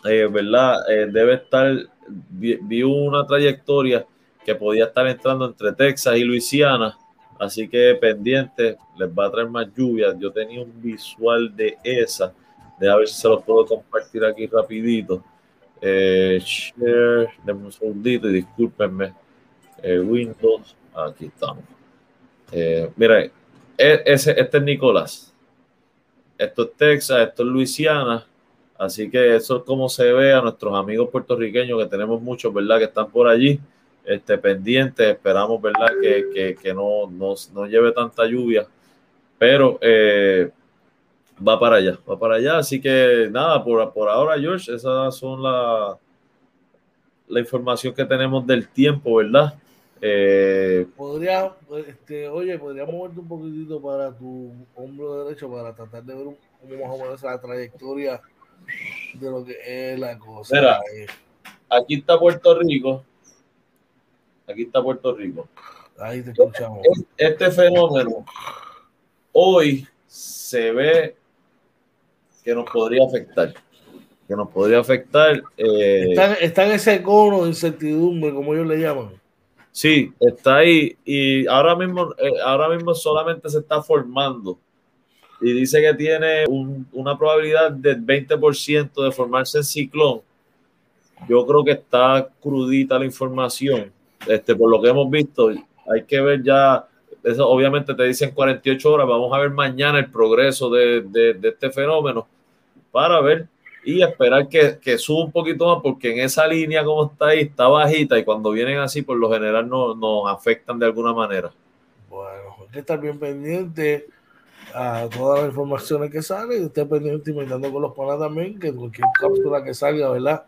eh, ¿verdad? Eh, debe estar, vi, una trayectoria que podía estar entrando entre Texas y Luisiana, así que pendiente, les va a traer más lluvias. Yo tenía un visual de esa, de a ver si se los puedo compartir aquí rapidito. Eh, share, denme un segundito y discúlpenme. Windows, aquí estamos. mira, e, ese, este es Nicolás. Esto es Texas, esto es Luisiana. Así que eso es como se ve a nuestros amigos puertorriqueños, que tenemos muchos, ¿verdad? Que están por allí, este, pendientes. Esperamos, ¿verdad? Que, que, no, no, lleve tanta lluvia. Pero eh, va para allá, va para allá. Así que nada, por, por ahora, George, esas son la, la información que tenemos del tiempo, ¿verdad? Eh, podría, este, oye, podría moverte un poquitito para tu hombro derecho para tratar de ver cómo más o menos la trayectoria de lo que es la cosa. Mira, aquí está Puerto Rico. Aquí está Puerto Rico. Ahí te escuchamos. Este fenómeno hoy se ve que nos podría afectar. Que nos podría afectar. Eh, está, está en ese cono de incertidumbre, como ellos le llaman. Sí, está ahí y ahora mismo, eh, ahora mismo solamente se está formando y dice que tiene una probabilidad del 20% de formarse en ciclón. Yo creo que está crudita la información. Este, por lo que hemos visto, hay que ver ya, eso obviamente te dicen 48 horas, vamos a ver mañana el progreso de, de este fenómeno para ver y esperar que, que, suba un poquito más, porque en esa línea como está ahí, está bajita y cuando vienen así, por lo general no, nos afectan de alguna manera. Bueno, hay que estar bien pendiente a todas las informaciones que salen y usted pendiente inventando con los panas también, que cualquier cápsula que salga, ¿verdad?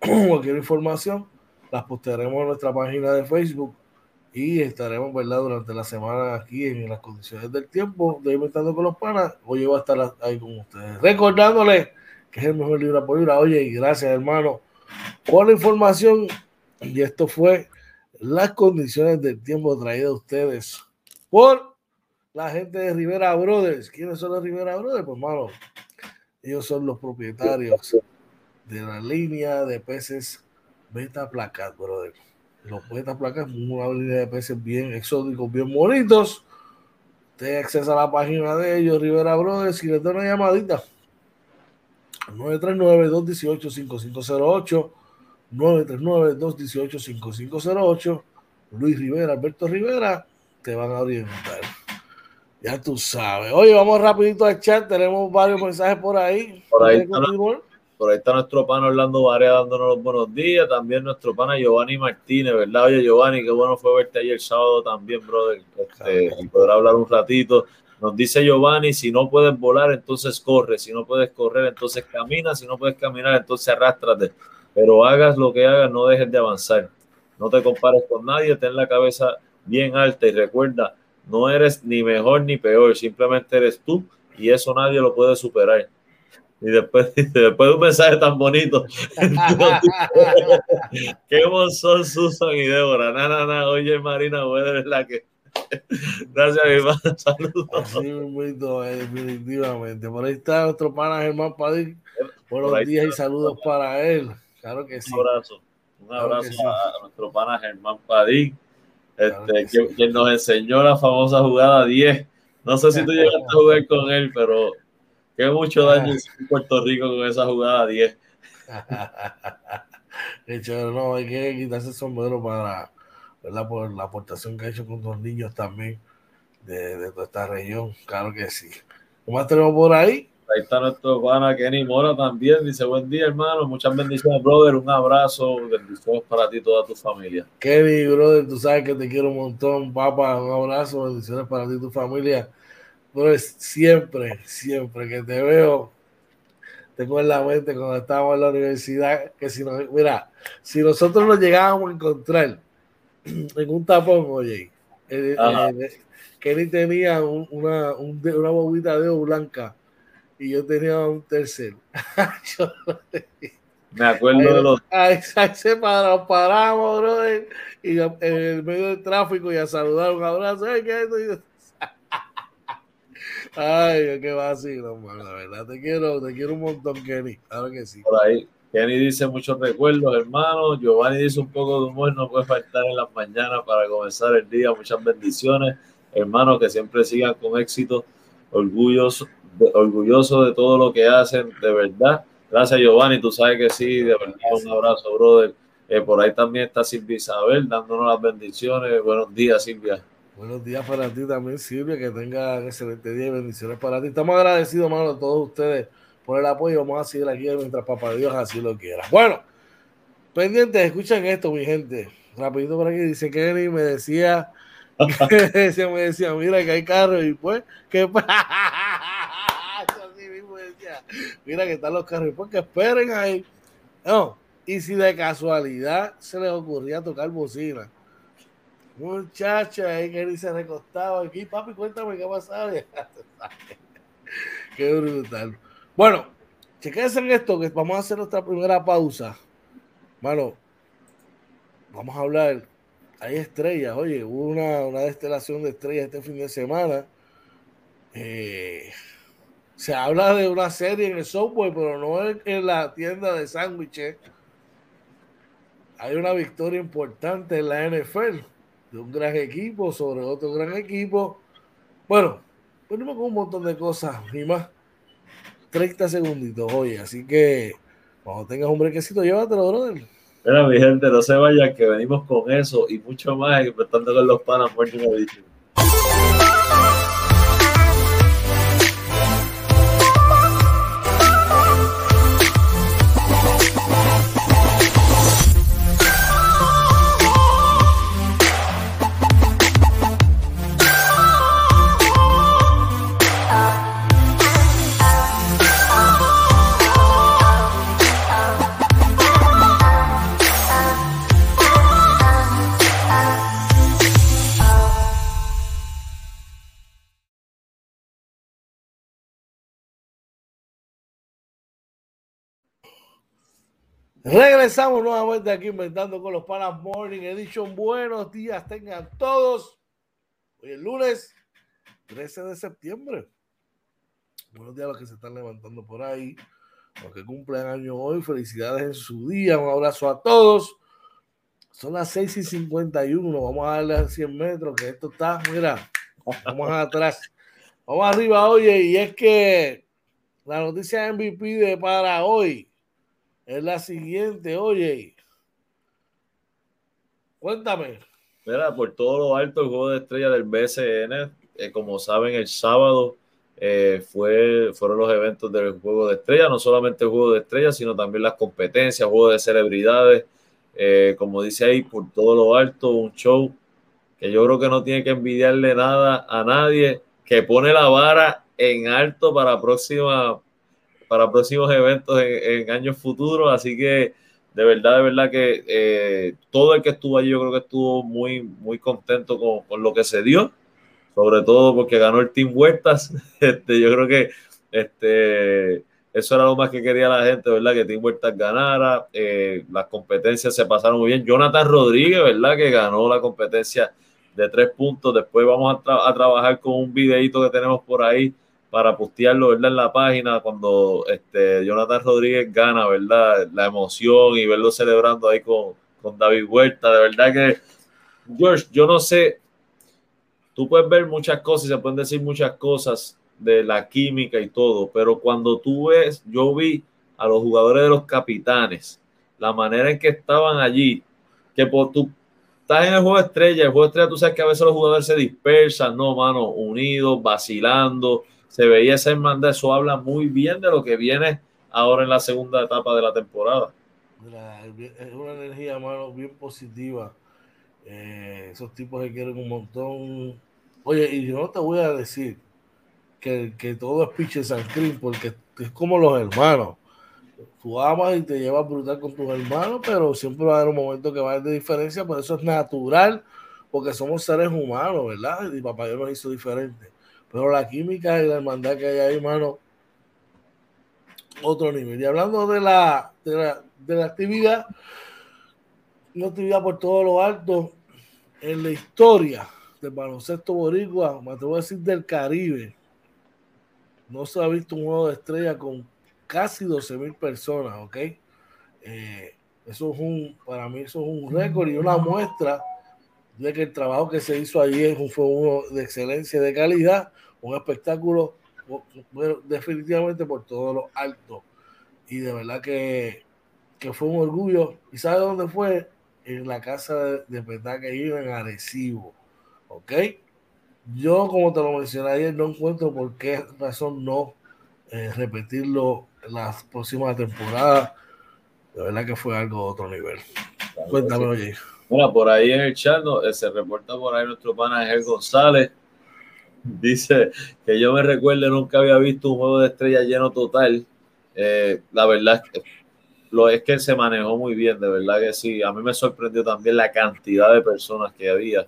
(clears throat) cualquier información, las postearemos en nuestra página de Facebook y estaremos, ¿verdad? Durante la semana aquí en las condiciones del tiempo de Inventando con los Panas. Hoy va a estar ahí con ustedes. Recordándole que es el mejor libro por libra. Oye, y gracias, hermano, por la información. Y esto fue las condiciones del tiempo traídas a ustedes por la gente de Rivera Brothers. ¿Quiénes son los Rivera Brothers? Pues, hermano, ellos son los propietarios de la línea de peces Beta Placat, brother. Los Beta Placat son una línea de peces bien exóticos, bien bonitos. Usted accesa a la página de ellos, Rivera Brothers, y les da una llamadita 939-218-5508, 939-218-5508, Luis Rivera, Alberto Rivera, te van a orientar. Ya tú sabes. Oye, vamos rapidito al chat, tenemos varios mensajes por ahí. Por ahí, por ahí está nuestro pana Orlando Varea dándonos los buenos días, también nuestro pana Giovanni Martínez, ¿verdad? Oye, Giovanni, qué bueno fue verte ayer sábado también, brother, este, y poder hablar un ratito. Nos dice Giovanni, si no puedes volar, entonces corre, si no puedes correr, entonces camina, si no puedes caminar, entonces arrástrate. Pero hagas lo que hagas, no dejes de avanzar. No te compares con nadie, ten la cabeza bien alta y recuerda, no eres ni mejor ni peor, simplemente eres tú y eso nadie lo puede superar. Y después, (laughs) después de un mensaje tan bonito, (laughs) (laughs) qué son Susan y Débora. nada nada oye Marina, voy de la que Gracias, mi hermano. Saludos. Así muy eh, definitivamente. Por ahí está nuestro pana Germán Padín. Buenos días y saludos para él. Claro que sí. Un abrazo. Un abrazo a, nuestro pana Germán Padín, este, quien, nos enseñó la famosa jugada 10. No sé si tú llegaste a jugar con él, pero que mucho daño en Puerto Rico con esa jugada 10. (laughs) De hecho, no, hay que quitarse el sombrero para ¿verdad? Por la aportación que ha hecho con los niños también de, toda esta región. Claro que sí. ¿Qué más tenemos por ahí? Ahí está nuestro pana Kenny Mora también. Dice, buen día, hermano. Muchas bendiciones, brother. Un abrazo. Bendiciones para ti y toda tu familia. Kenny, brother, tú sabes que te quiero un montón. Papá, un abrazo. Bendiciones para ti y tu familia. Brother, siempre, siempre que te veo, tengo en la mente cuando estábamos en la universidad que si no, mira, si nosotros nos llegábamos a encontrar (clears throat) en un tapón, oye, eh, eh, Kenny tenía una, una bobita de oro blanca y yo tenía un tercer. (laughs) Me acuerdo de los. Ahí, se paramos, paramos, brother, y en el medio del tráfico y a saludar un abrazo. Ay, ¿qué es Ay, qué vacilo, la verdad. Te quiero, te quiero un montón, Kenny. Claro que sí. Por ahí. Kenny dice muchos recuerdos, hermano. Giovanni dice un poco de humor, no puede faltar en las mañanas para comenzar el día. Muchas bendiciones, hermano, que siempre sigan con éxito. Orgulloso, orgulloso de todo lo que hacen, de verdad. Gracias, Giovanni. Tú sabes que sí, de verdad. Un abrazo, brother. Eh, por ahí también está Silvia Isabel dándonos las bendiciones. Buenos días, Silvia. Buenos días para ti también, Silvia. Que tenga un excelente día y bendiciones para ti. Estamos agradecidos, hermano, a todos ustedes por el apoyo. Vamos a seguir aquí mientras Papá Dios así lo quiera. Bueno, pendientes, escuchen esto, mi gente. Rapidito por aquí, dice Kenny, me decía, (laughs) me (laughs) decía, me decía, mira que hay carros y pues, que (laughs) mira que están los carros y pues que esperen ahí. No, y si de casualidad se les ocurría tocar bocina Muchacha, que se recostaba aquí, papi, cuéntame qué pasaba. (laughs) qué brutal. Bueno, chequense en esto, que vamos a hacer nuestra primera pausa. Bueno, vamos a hablar. Hay estrellas, oye, hubo una, una destelación de estrellas este fin de semana. Eh, se habla de una serie en el software, pero no en la tienda de sándwiches. Hay una victoria importante en la NFL de un gran equipo sobre otro gran equipo. Bueno, venimos con un montón de cosas y más. 30 segunditos, oye, así que cuando tengas un brequecito, llévatelo, brother. Mira, mi gente, no se vayan, que venimos con eso y mucho más, empezando con los panas Morning Regresamos nuevamente aquí inventando con los Panas Morning Edition. Buenos días, tengan todos. Hoy es lunes 13 de septiembre. Buenos días a los que se están levantando por ahí, los que cumplen año hoy. Felicidades en su día. Un abrazo a todos. Son las 6 y 51. Vamos a darle a 100 metros, que esto está, mira, vamos (laughs) atrás. Vamos arriba, oye, y es que la noticia MVP de para hoy es la siguiente, oye. Cuéntame. Mira, por todo lo alto, el juego de estrella del BCN, eh, como saben, el sábado eh, fue, fueron los eventos del juego de estrella, no solamente el juego de estrella, sino también las competencias, juego de celebridades, eh, como dice ahí, por todo lo alto, un show que yo creo que no tiene que envidiarle nada a nadie, que pone la vara en alto para próxima para próximos eventos en, años futuros. Así que de verdad, de verdad que eh, todo el que estuvo allí, yo creo que estuvo muy, muy contento con, lo que se dio, sobre todo porque ganó el Team Huertas. (laughs) Este, yo creo que este, eso era lo más que quería la gente, ¿verdad? Que Team Huertas ganara. Eh, las competencias se pasaron muy bien. Jonathan Rodríguez, ¿verdad? Que ganó la competencia de tres puntos. Después vamos a, a trabajar con un videito que tenemos por ahí para postearlo, ¿verdad? En la página cuando este, Jonathan Rodríguez gana, ¿verdad? La emoción y verlo celebrando ahí con, con David Huerta. De verdad que, George, yo no sé, tú puedes ver muchas cosas y se pueden decir muchas cosas de la química y todo, pero cuando tú ves, yo vi a los jugadores de los capitanes, la manera en que estaban allí, que por tú estás en el juego de estrella, el juego de estrella tú sabes que a veces los jugadores se dispersan, no, mano, unidos, vacilando, se veía esa hermandad. Eso habla muy bien de lo que viene ahora en la segunda etapa de la temporada. es una energía, mano, bien positiva. Eh, esos tipos que quieren un montón. Oye, y yo no te voy a decir que, que todo es Piche San porque es como los hermanos. tú amas y te llevas brutal con tus hermanos, pero siempre va a haber un momento que va a haber de diferencia, por eso es natural, porque somos seres humanos, ¿verdad? Y papá Dios nos hizo diferente. Pero la química y la hermandad que hay ahí, hermano, otro nivel. Y hablando de la, de la, de la actividad, una actividad por todo lo alto, en la historia del baloncesto boricua, me atrevo a decir del Caribe, no se ha visto un juego de estrella con casi 12 mil personas, ¿ok? Eh, eso es un, para mí eso es un récord y una muestra de que el trabajo que se hizo allí fue uno de excelencia y de calidad, un espectáculo bueno, definitivamente por todo lo alto. Y de verdad que, que fue un orgullo. ¿Y sabe dónde fue? En la casa de, de que iba en Arecibo. ¿Ok? Yo, como te lo mencioné ayer, no encuentro por qué razón no eh, repetirlo en las próximas temporadas. De verdad que fue algo de otro nivel. Cuéntame, oye. Bueno, por ahí en el chat eh, se reporta por ahí nuestro pana Ángel González. (laughs) Dice que yo me recuerdo, nunca había visto un juego de estrella lleno total. Eh, la verdad es que, lo, es que se manejó muy bien, de verdad que sí. A mí me sorprendió también la cantidad de personas que había.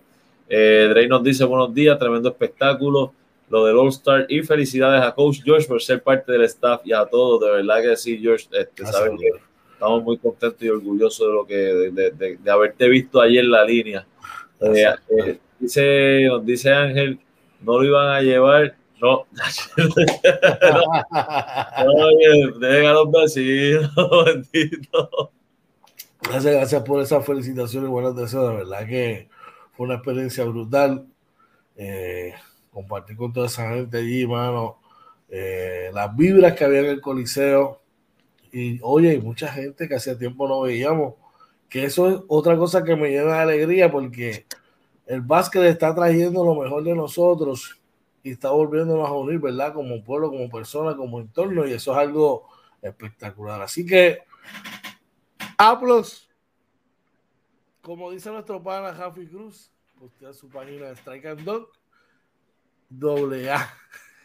Eh, Drey nos dice buenos días, tremendo espectáculo, lo del All Star y felicidades a Coach George por ser parte del staff y a todos, de verdad que sí, George, este, estamos muy contentos y orgullosos de lo que de, de, haberte visto ayer en la línea. Eh, eh, dice, nos dice Ángel, no lo iban a llevar, no. (laughs) no deja a los vecinos, (laughs) bendito. Gracias, gracias por esas felicitaciones, buenas deseos, de verdad que fue una experiencia brutal. Eh, compartir con toda esa gente allí, mano. Eh, las vibras que había en el Coliseo. Y oye, hay mucha gente que hace tiempo no veíamos. Que eso es otra cosa que me llena de alegría porque el básquet está trayendo lo mejor de nosotros y está volviéndonos a unir, ¿verdad? Como pueblo, como persona, como entorno. Y eso es algo espectacular. Así que, aplausos como dice nuestro pana Javi Cruz, postea su página de Strike and Dog, doble A.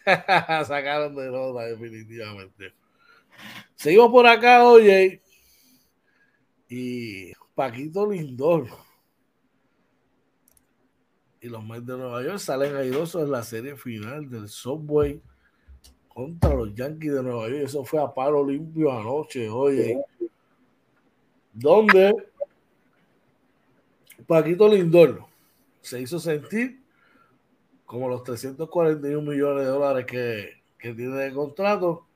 (laughs) Sacaron de nota, definitivamente. Seguimos por acá, oye. Y Paquito Lindor y los Mets de Nueva York salen airosos en la serie final del Subway contra los Yankees de Nueva York. Eso fue a paro limpio anoche, oye. ¿Dónde Paquito Lindor se hizo sentir como los 341 millones de dólares que, tiene de contrato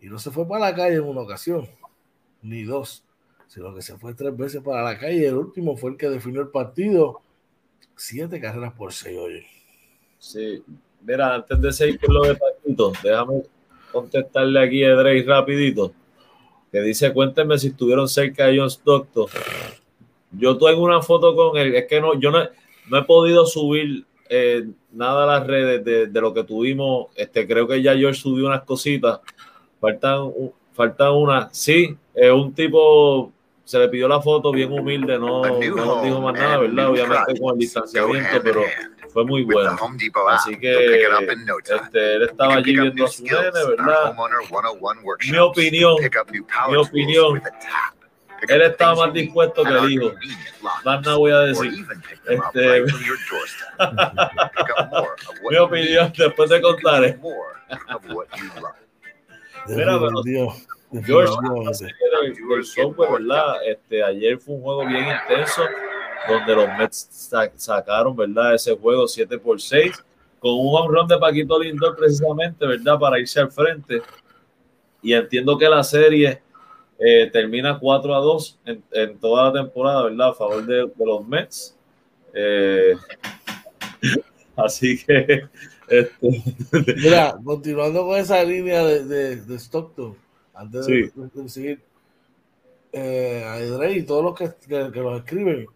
y no se fue para la calle en una ocasión, ni dos, sino que se fue tres veces para la calle. El último fue el que definió el partido, siete carreras por seis, oye. Sí, mira, antes de seguir con lo de Paquito, déjame contestarle aquí a Drake rapidito, que dice, cuéntenme si estuvieron cerca de John Stockton yo tengo una foto con él, es que no, yo no, no he podido subir eh, nada a las redes de, lo que tuvimos. Este, creo que ya George subió unas cositas. Faltan, faltan una. Sí, es un tipo, se le pidió la foto bien humilde, no, no nos dijo más nada, ¿verdad? Obviamente con el distanciamiento, pero fue muy bueno. Así que este, él estaba allí viendo a su nene, ¿verdad? Mi opinión, mi opinión él estaba más dispuesto que el hijo. Más nada voy a decir. Este, (laughs) mi opinión, después de contar. Mira, pero George, software, ¿verdad? Este, ayer fue un juego bien intenso donde los Mets sacaron, ¿verdad? Ese juego 7 por 6 con un home de Paquito Lindor precisamente, ¿verdad? Para irse al frente. Y entiendo que la serie eh, termina 4 a 2 en, toda la temporada, ¿verdad? A favor de, los Mets. Eh, (laughs) así que. Este, (laughs) Mira, continuando con esa línea de, de, Stockton, antes de, seguir, eh, a Edrey y todos los que, que, los escriben,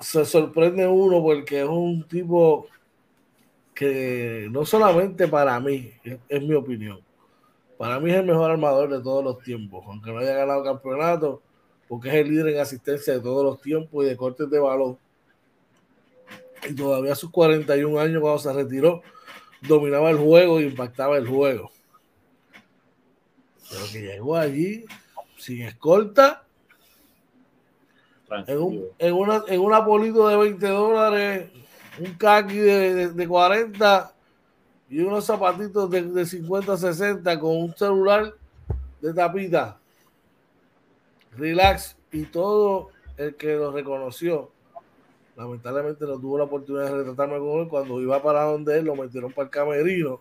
se sorprende uno porque es un tipo que no solamente para mí, es mi opinión, para mí es el mejor armador de todos los tiempos, aunque no haya ganado campeonato, porque es el líder en asistencia de todos los tiempos y de cortes de balón. Y todavía a sus 41 años, cuando se retiró, dominaba el juego e impactaba el juego. Pero que llegó allí sin escolta. En, un, en, una, en una polito de 20 dólares, un de, de, de 40 y unos zapatitos de, de 50, 60 con un celular de tapita. Relax. Y todo el que lo reconoció, lamentablemente no tuvo la oportunidad de retratarme con él. Cuando iba para donde él, lo metieron para el camerino.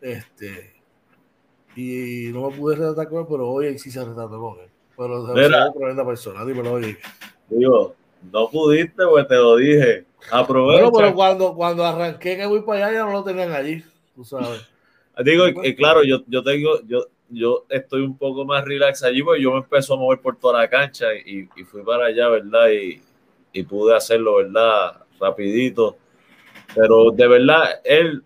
Este. Y no me pude retratar con él, pero hoy sí se retrató con él. Pero es una tremenda persona. Dímelo, oye. Digo, no pudiste, pues te lo dije. Aprovecha. Bueno, pero cuando, cuando arranqué que voy para allá, ya no lo tenían allí, tú sabes. (laughs) Digo, y, claro, yo, yo tengo, yo, yo estoy un poco más relax allí, porque yo me empezó a mover por toda la cancha y, y fui para allá, ¿verdad? Y, y, pude hacerlo, ¿verdad? Rapidito. Pero de verdad, él,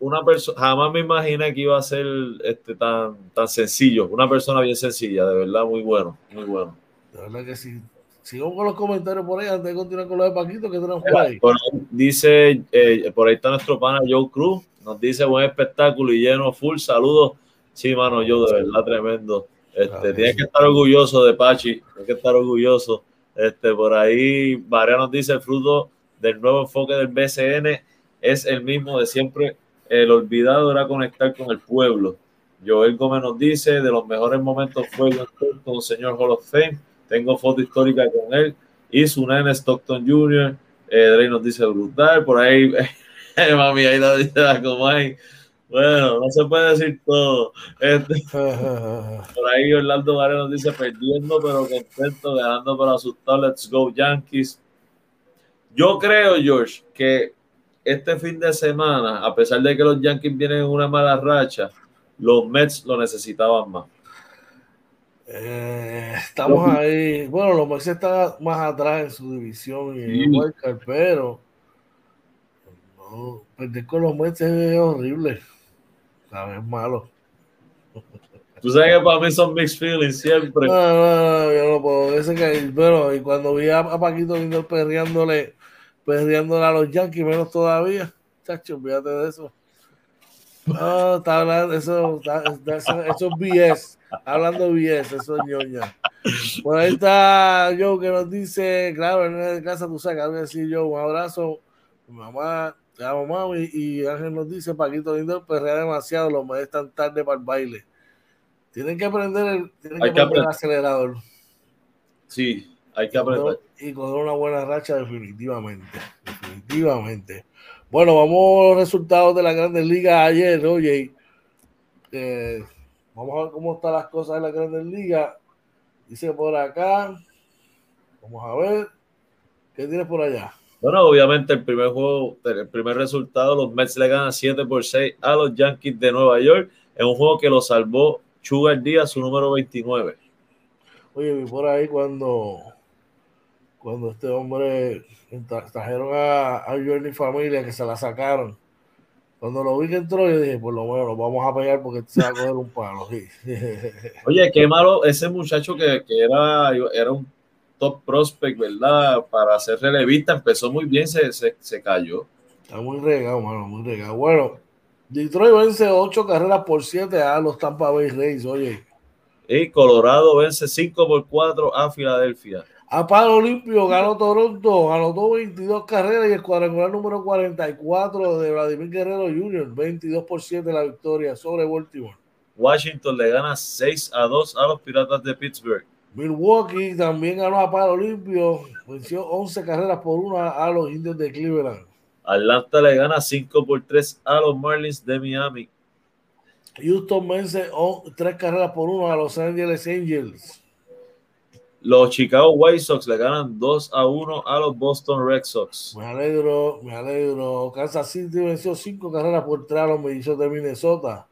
una persona, jamás me imaginé que iba a ser este, tan, tan sencillo. Una persona bien sencilla, de verdad, muy bueno, muy bueno. De verdad que sí. Sigamos con los comentarios por ahí antes de continuar con lo de Paquito que tenemos por ahí. Por ahí dice, eh, por ahí está nuestro pana Joe Cruz, nos dice buen espectáculo y lleno full, saludos. Sí, mano, yo de verdad tremendo. Este, tienes que estar orgulloso de Pachi, tienes que estar orgulloso. Este, por ahí, María nos dice el fruto del nuevo enfoque del BCN es el mismo de siempre. El olvidado era conectar con el pueblo. Joel Gómez nos dice, de los mejores momentos fue con el señor Hall of Fame tengo foto histórica con él y su nene Stockton Jr. Eh, Drey nos dice brutal, por ahí, (laughs) mami, ahí la dice la Comay. Bueno, no se puede decir todo. Este, (laughs) por ahí Orlando Varela nos dice perdiendo, pero contento, ganando para asustado. Let's go, Yankees. Yo creo, George, que este fin de semana, a pesar de que los Yankees vienen en una mala racha, los Mets lo necesitaban más. Eh, estamos ahí. Bueno, los Mets están más atrás en su división y sí. Wildcard, pero no, perder con los Mets es horrible. Es malo. Tú sabes que para mí son mixed feelings siempre. No, no, no, yo no puedo. Ese que, bueno, y cuando vi a, a Paquito Lindor perreándole, perreándole a los Yankees, menos todavía. Chacho, olvídate de eso. No, está hablando, eso, está, eso, eso es BS. Hablando BS, eso es ñoña. Por ahí está Joe que nos dice, claro, en de casa tú sabes, algo decir yo, un abrazo, mi mamá, te amo mami, y Ángel nos dice, Paquito Lindo, perrea demasiado, los me están tarde para el baile. Tienen que aprender el, tienen que aprender el acelerador. Sí, hay que aprender. Y con una buena racha, definitivamente. Definitivamente. Bueno, vamos a los resultados de la Grandes Ligas ayer, oye. Eh, vamos a ver cómo están las cosas en la Grandes Ligas. Dice por acá. Vamos a ver. ¿Qué tienes por allá? Bueno, obviamente el primer juego, el primer resultado, los Mets le ganan 7 por 6 a los Yankees de Nueva York en un juego que lo salvó Sugar Díaz, su número 29. Oye, vi por ahí cuando cuando este hombre trajeron a, a Journey Familia que se la sacaron. Cuando lo vi que entró, yo dije, por lo menos lo vamos a pegar porque se va a coger un palo. (laughs) Oye, qué malo ese muchacho que, que, era, era un top prospect, ¿verdad? Para ser relevista, empezó muy bien, se, se, se cayó. Está muy regado, mano, muy regado. Bueno, Detroit vence 8 carreras por 7 a los Tampa Bay Rays, oye. Y Colorado vence 5 por 4 a Filadelfia. A palo limpio ganó Toronto, anotó 22 carreras y el cuadrangular número 44 de Vladimir Guerrero Jr., 22 por 7 la victoria sobre Baltimore. Washington le gana 6 a 2 a los Piratas de Pittsburgh. Milwaukee también ganó a palo limpio, venció 11 carreras por 1 a los Indios de Cleveland. Atlanta le gana 5 por 3 a los Marlins de Miami. Houston vence 3 carreras por 1 a Los Angeles Angels. Los Chicago White Sox le ganan 2 a 1 a los Boston Red Sox. Me alegro, me alegro. Kansas City venció 5 carreras por 3 a los mellizos de Minnesota.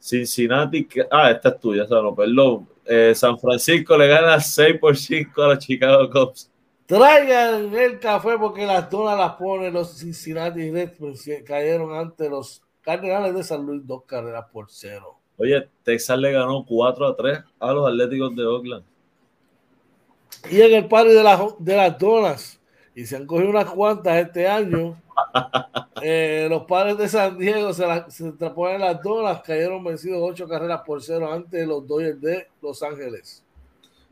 Cincinnati, ah, esta es tuya, no, perdón. Eh, San Francisco le gana 6 por 5 a los Chicago Cubs. Traigan el café porque las donas las ponen los Cincinnati Reds. Cayeron ante los Cardenales de San Luis, dos carreras por cero. Oye, Texas le ganó 4 a 3 a los Atléticos de Oakland. Y en el party de, la, de las donas, y se han cogido unas cuantas este año. (laughs) Eh, los padres de San Diego se, la, se ponen las donas, cayeron vencidos ocho carreras por cero ante los Dodgers de Los Ángeles.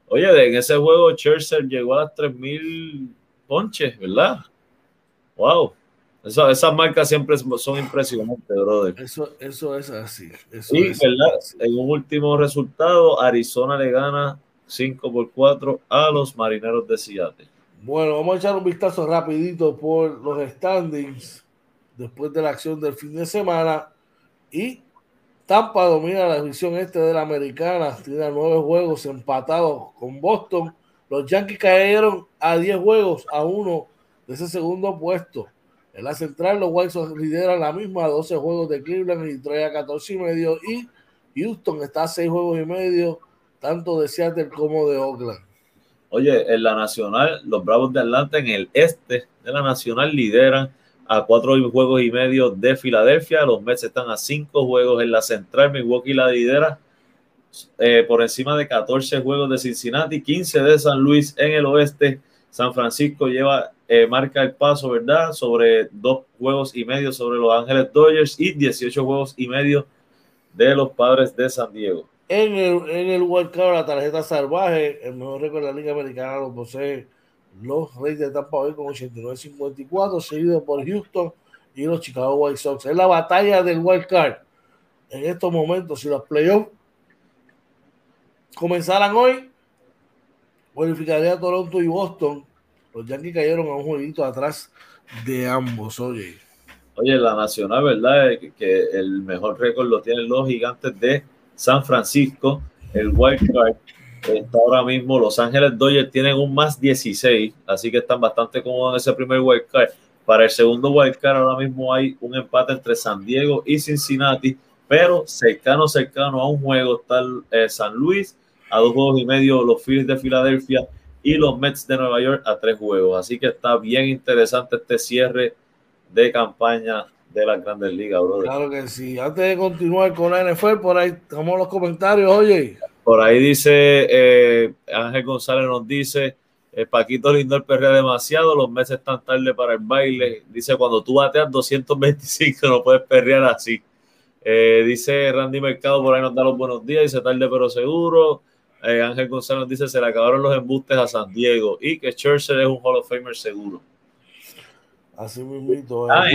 Oye, en ese juego Scherzer llegó a las 3000 ponches, ¿verdad? Wow. Eso, esas marcas siempre son impresionantes, brother. Eso, eso es así. Eso y, ¿verdad? En un último resultado, Arizona le gana 5 por 4 a los Marineros de Seattle. Bueno, vamos a echar un vistazo rapidito por los standings después de la acción del fin de semana. Y Tampa domina la división este de la americana, tiene nueve juegos empatados con Boston. Los Yankees cayeron a 10 juegos a uno de ese segundo puesto. En la central, los White Sox lideran la misma, 12 juegos de Cleveland y trae a 14 y medio. Y Houston está a 6 juegos y medio, tanto de Seattle como de Oakland. Oye, en la nacional, los Bravos de Atlanta en el este de la nacional lideran a 4 juegos y medio de Filadelfia. Los Mets están a 5 juegos en la central. Milwaukee la lidera eh, por encima de 14 juegos de Cincinnati, 15 de San Luis en el oeste. San Francisco lleva eh, marca el paso, ¿verdad? Sobre dos juegos y medio sobre los Ángeles Dodgers y 18 juegos y medio de los Padres de San Diego. En el, en el Cup, la tarjeta salvaje, el mejor récord de la Liga Americana lo posee los Reyes de Tampa Bay con 89-54, seguido por Houston y los Chicago White Sox. Es la batalla del Wild Card. En estos momentos, si los playoffs comenzaran hoy, verificaría Toronto y Boston los Yankees cayeron a un jueguito atrás de ambos, oye. Oye, la nacional, ¿verdad? Que el mejor récord lo tienen los gigantes de San Francisco. El Wild Card está ahora mismo. Los Ángeles Dodgers tienen un más 16, así que están bastante cómodos en ese primer Wild Card. Para el segundo Wild Card ahora mismo hay un empate entre San Diego y Cincinnati, pero cercano, cercano a un juego está eh, San Luis, a dos juegos y medio los Phillies de Filadelfia y los Mets de Nueva York a tres juegos. Así que está bien interesante este cierre de campaña de las grandes ligas, brother. Claro que sí. Antes de continuar con la NFL, por ahí estamos los comentarios, oye. Por ahí dice eh, Ángel González nos dice, eh, Paquito Lindor perrea demasiado, los meses están tarde para el baile. Dice, cuando tú bateas 225 no puedes perrear así. Eh, dice Randy Mercado, por ahí nos da los buenos días, dice tarde pero seguro. Eh, Ángel González dice se le acabaron los embustes a San Diego y que Churchill es un Hall of Famer seguro. Así mismo. Ah,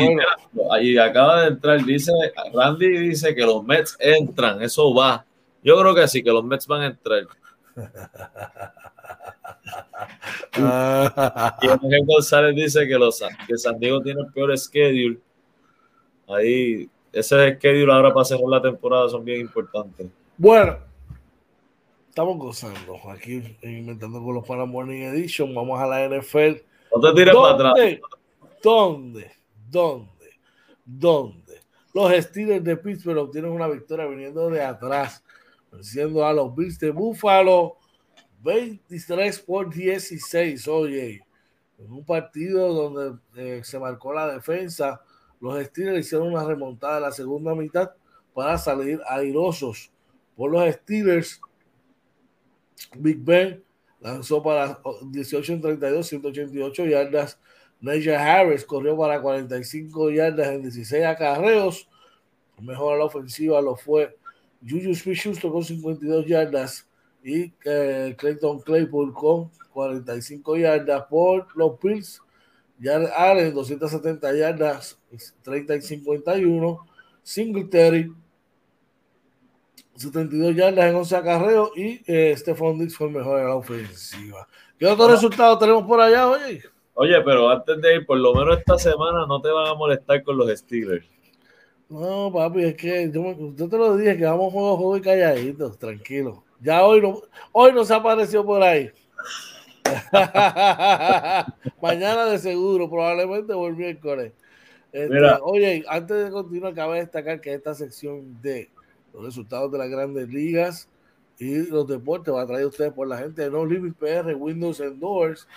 ahí acaba de entrar, dice Randy dice que los Mets entran, eso va. Yo creo que sí, que los Mets van a entrar. (laughs) y Ángel González dice que, los, que San Diego tiene el peor schedule. Ahí, ese schedule ahora para cerrar la temporada son bien importantes. Bueno, estamos gozando aquí inventando con los Pana Morning Edition. Vamos a la NFL. No te tires para atrás. ¿Dónde? ¿Dónde? ¿Dónde? Los Steelers de Pittsburgh obtienen una victoria viniendo de atrás, venciendo a los Bills de Buffalo 23 por 16. Oye, en un partido donde eh, se marcó la defensa, los Steelers hicieron una remontada en la segunda mitad para salir airosos. Por los Steelers, Big Ben lanzó para 18 en 32, 188 yardas. Nigel Harris corrió para 45 yardas en 16 acarreos. Mejor a la ofensiva lo fue Juju Smith-Schuster con 52 yardas y eh, Clayton Claypool con 45 yardas por los Bills. Jared Allen 270 yardas, 30 y 51. Singletary 72 yardas en 11 acarreos y eh, Stephon Dix fue el mejor en la ofensiva. ¿Qué otro resultado tenemos por allá, oye? Oye, pero antes de ir, por lo menos esta semana no te van a molestar con los Steelers. No, papi, es que yo, te lo dije que vamos a jugar juego y calladitos, tranquilo. Ya hoy no, hoy nos apareció por ahí. (laughs) Mañana de seguro, probablemente o el miércoles. Este, oye, antes de continuar, cabe destacar que esta sección de los resultados de las grandes ligas y los deportes va a traer ustedes por la gente de No Limit PR, Windows and Doors.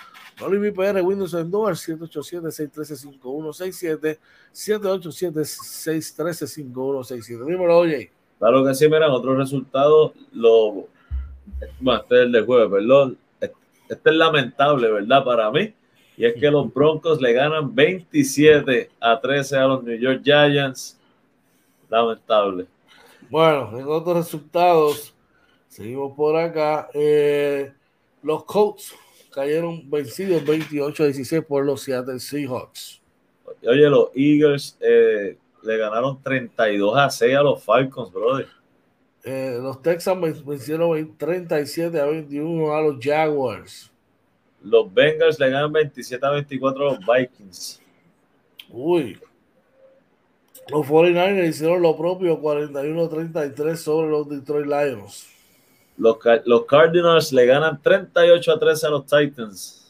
No Limit PR, Windows and Doors, 787-613-5167, 787-613-5167. Dímelo, oye. Claro que sí, miran, otro resultado, lo, bueno, este es el de jueves, perdón. Este es lamentable, ¿verdad? Para mí. Y es que los Broncos le ganan 27 a 13 a los New York Giants. Lamentable. Bueno, en otros resultados, seguimos por acá. Eh, los Colts cayeron vencidos 28 a 16 por los Seattle Seahawks. Oye, los Eagles eh, le ganaron 32 a 6 a los Falcons, brother. Eh, los Texans vencieron 37 a 21 a los Jaguars. Los Bengals le ganan 27 a 24 a los Vikings. Uy. Los 49ers hicieron lo propio 41 a 33 sobre los Detroit Lions. Los, los Cardinals le ganan 38 a 13 a los Titans.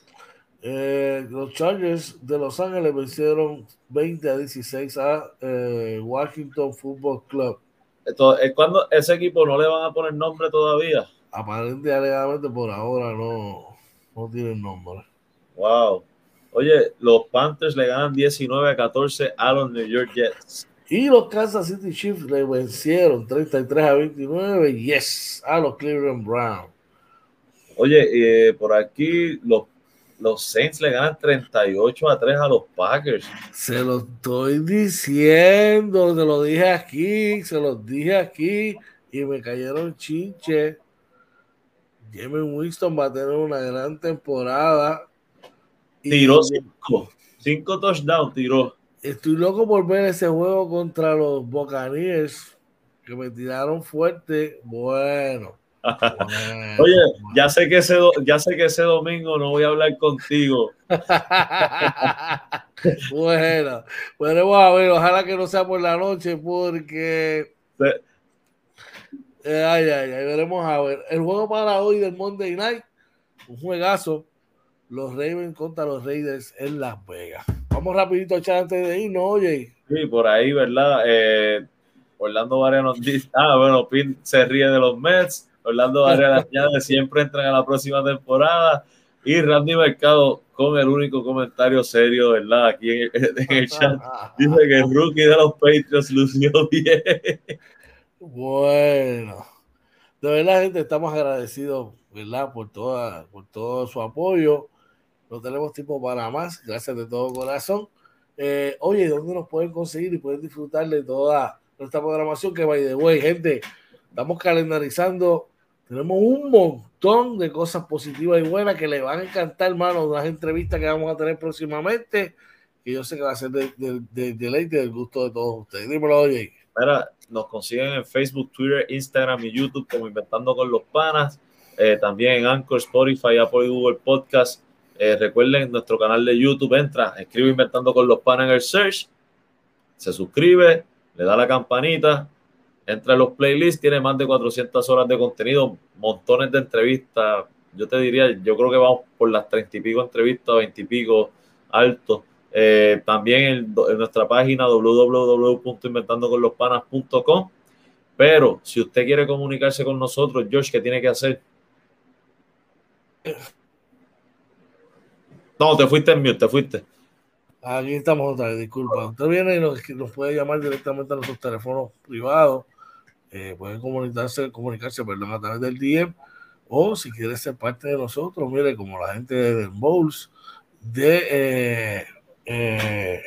Eh, los Chargers de Los Ángeles vencieron 20 a 16 a eh, Washington Football Club. Esto, es cuando ese equipo no le van a poner nombre todavía. Aparentemente, por ahora no, no tienen nombre. Wow. Oye, los Panthers le ganan 19 a 14 a los New York Jets. Y los Kansas City Chiefs le vencieron 33 a 29, yes, a los Cleveland Browns. Oye, eh, por aquí los, los Saints le ganan 38 a 3 a los Packers. Se lo estoy diciendo, se lo dije aquí, se los dije aquí y me cayeron chinche. James Winston va a tener una gran temporada. Tiró 5, 5 touchdowns, tiró. Estoy loco por ver ese juego contra los Buccaneers que me tiraron fuerte. Bueno. Oye, ya sé que ese ya sé que ese domingo no voy a hablar contigo. (laughs) bueno, podemos a ver, ojalá que no sea por la noche porque eh, ay, ay, ay, veremos a ver. El juego para hoy del Monday Night, un juegazo. Los Ravens contra los Raiders en Las Vegas. Vamos rapidito a echar antes de irnos, oye. Sí, por ahí, ¿verdad? Eh, Orlando Varela nos dice, ah, bueno, Pin se ríe de los Mets. Orlando Varela añade, (laughs) siempre entran a la próxima temporada. Y Randy Mercado con el único comentario serio, ¿verdad? Aquí en, el (laughs) chat. (laughs) Dice que el rookie de los Patriots lució bien. Bueno, de verdad, gente, estamos agradecidos, ¿verdad? Por, toda, por todo su apoyo. No tenemos tiempo para más. Gracias de todo corazón. Eh, oye, ¿dónde nos pueden conseguir y pueden disfrutar de toda nuestra programación? Que, by the way, gente, estamos calendarizando. Tenemos un montón de cosas positivas y buenas que les van a encantar, hermano. Unas entrevistas que vamos a tener próximamente. Que yo sé que va a ser de, de, de deleite del gusto de todos ustedes. Dímelo, oye. Mira, nos consiguen en Facebook, Twitter, Instagram y YouTube como Inventando con los Panas. Eh, también en Anchor, Spotify, Apple y Google Podcast. Eh, recuerden nuestro canal de YouTube, entra, escribe Inventando con los Panas en el search, se suscribe, le da la campanita, entra en los playlists, tiene más de 400 horas de contenido, montones de entrevistas. Yo te diría, yo creo que vamos por las 30 y pico entrevistas, 20 y pico altos. Eh, también en, nuestra página www.inventandoconlospanas.com. Pero si usted quiere comunicarse con nosotros, George, ¿qué tiene que hacer? (clears throat) No, te fuiste en mute, te fuiste. Aquí estamos otra vez, disculpa. Usted viene y nos, puede llamar directamente a nuestros teléfonos privados. Eh, pueden comunicarse, comunicarse perdón, a través del DM. O si quiere ser parte de nosotros, mire, como la gente de Bowls, de eh, eh,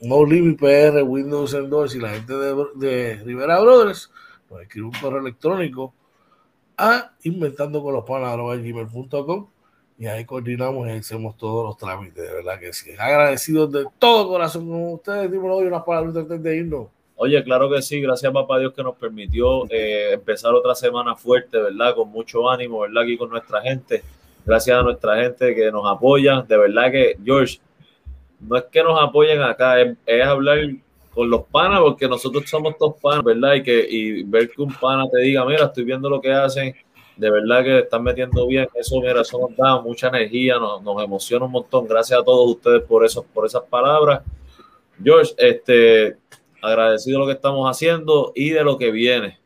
No Limit PR, Windows Endorse y la gente de, de Rivera Brothers, nos escribe un correo electrónico a inventando con los gmail.com y ahí coordinamos y hacemos todos los trámites, de verdad que sí. Agradecidos de todo corazón con ustedes. Dímelo hoy unas palabras antes de irnos. Oye, claro que sí, gracias papá Dios que nos permitió eh, empezar otra semana fuerte, ¿verdad? Con mucho ánimo, ¿verdad? Aquí con nuestra gente. Gracias a nuestra gente que nos apoya. De verdad que, George, no es que nos apoyen acá, es, hablar con los panas, porque nosotros somos todos panas, ¿verdad? Y, que, y ver que un pana te diga, mira, estoy viendo lo que hacen, de verdad que están metiendo bien, eso, mira, eso nos da mucha energía, nos, nos emociona un montón. Gracias a todos ustedes por, eso, por esas palabras. George, este, agradecido de lo que estamos haciendo y de lo que viene.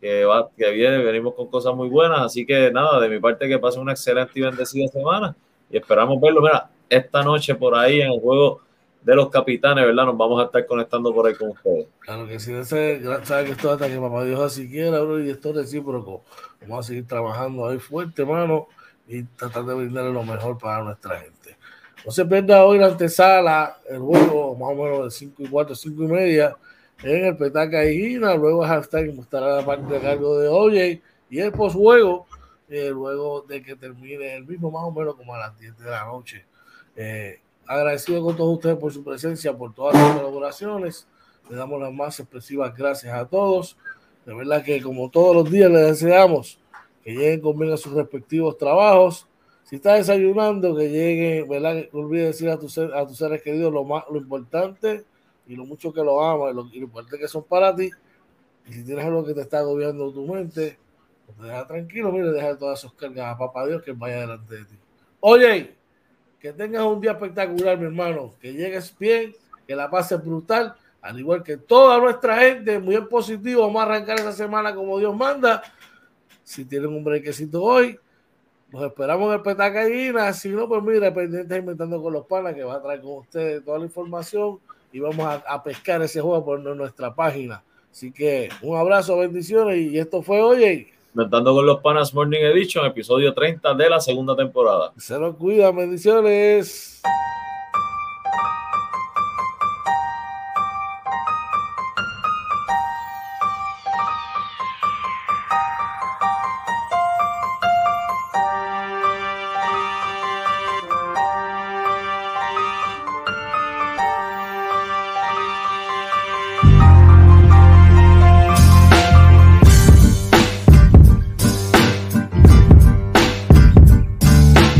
Que, va, que viene, venimos con cosas muy buenas, así que nada, de mi parte que pasen una excelente y bendecida semana y esperamos verlo. Mira, esta noche por ahí en el juego de los capitanes, ¿verdad? Nos vamos a estar conectando por ahí con ustedes. Claro que sí, ese, sabe que esto hasta que papá Dios así quiera, bro, y esto es recíproco. Vamos a seguir trabajando ahí fuerte, hermano, y tratar de brindarle lo mejor para nuestra gente. No se pierda hoy la antesala, el juego más o menos de 5 y 4, 5 y media en el Petaca y Gina. Luego hashtag estará la parte de cargo de Oye y el postjuego, eh, luego de que termine el mismo, más o menos como a las 10 de la noche. Eh, agradecido con todos ustedes por su presencia, por todas las colaboraciones. Le damos las más expresivas gracias a todos. De verdad que como todos los días les deseamos que lleguen conmigo a sus respectivos trabajos. Si estás desayunando, que llegue, ¿verdad? No olvides decir a tus, a tus seres queridos lo, más, lo importante y lo mucho que lo amas y lo, y lo importante que son para ti. Y si tienes algo que te está agobiando tu mente, pues te deja tranquilo, mire, deja todas esas cargas a papá Dios que vaya delante de ti. Oye, que tengas un día espectacular, mi hermano, que llegues bien, que la pases brutal, al igual que toda nuestra gente, muy en positivo, vamos a arrancar esa semana como Dios manda. Si tienen un brequecito hoy, nos esperamos en el Petaca Si no, pues mira, pendientes inventando con los panas que va a traer con ustedes toda la información y vamos a, pescar ese juego por nuestra página. Así que un abrazo, bendiciones y esto fue hoy. Inventando con los Panas Morning Edition, episodio 30 de la segunda temporada. Se lo cuida, bendiciones.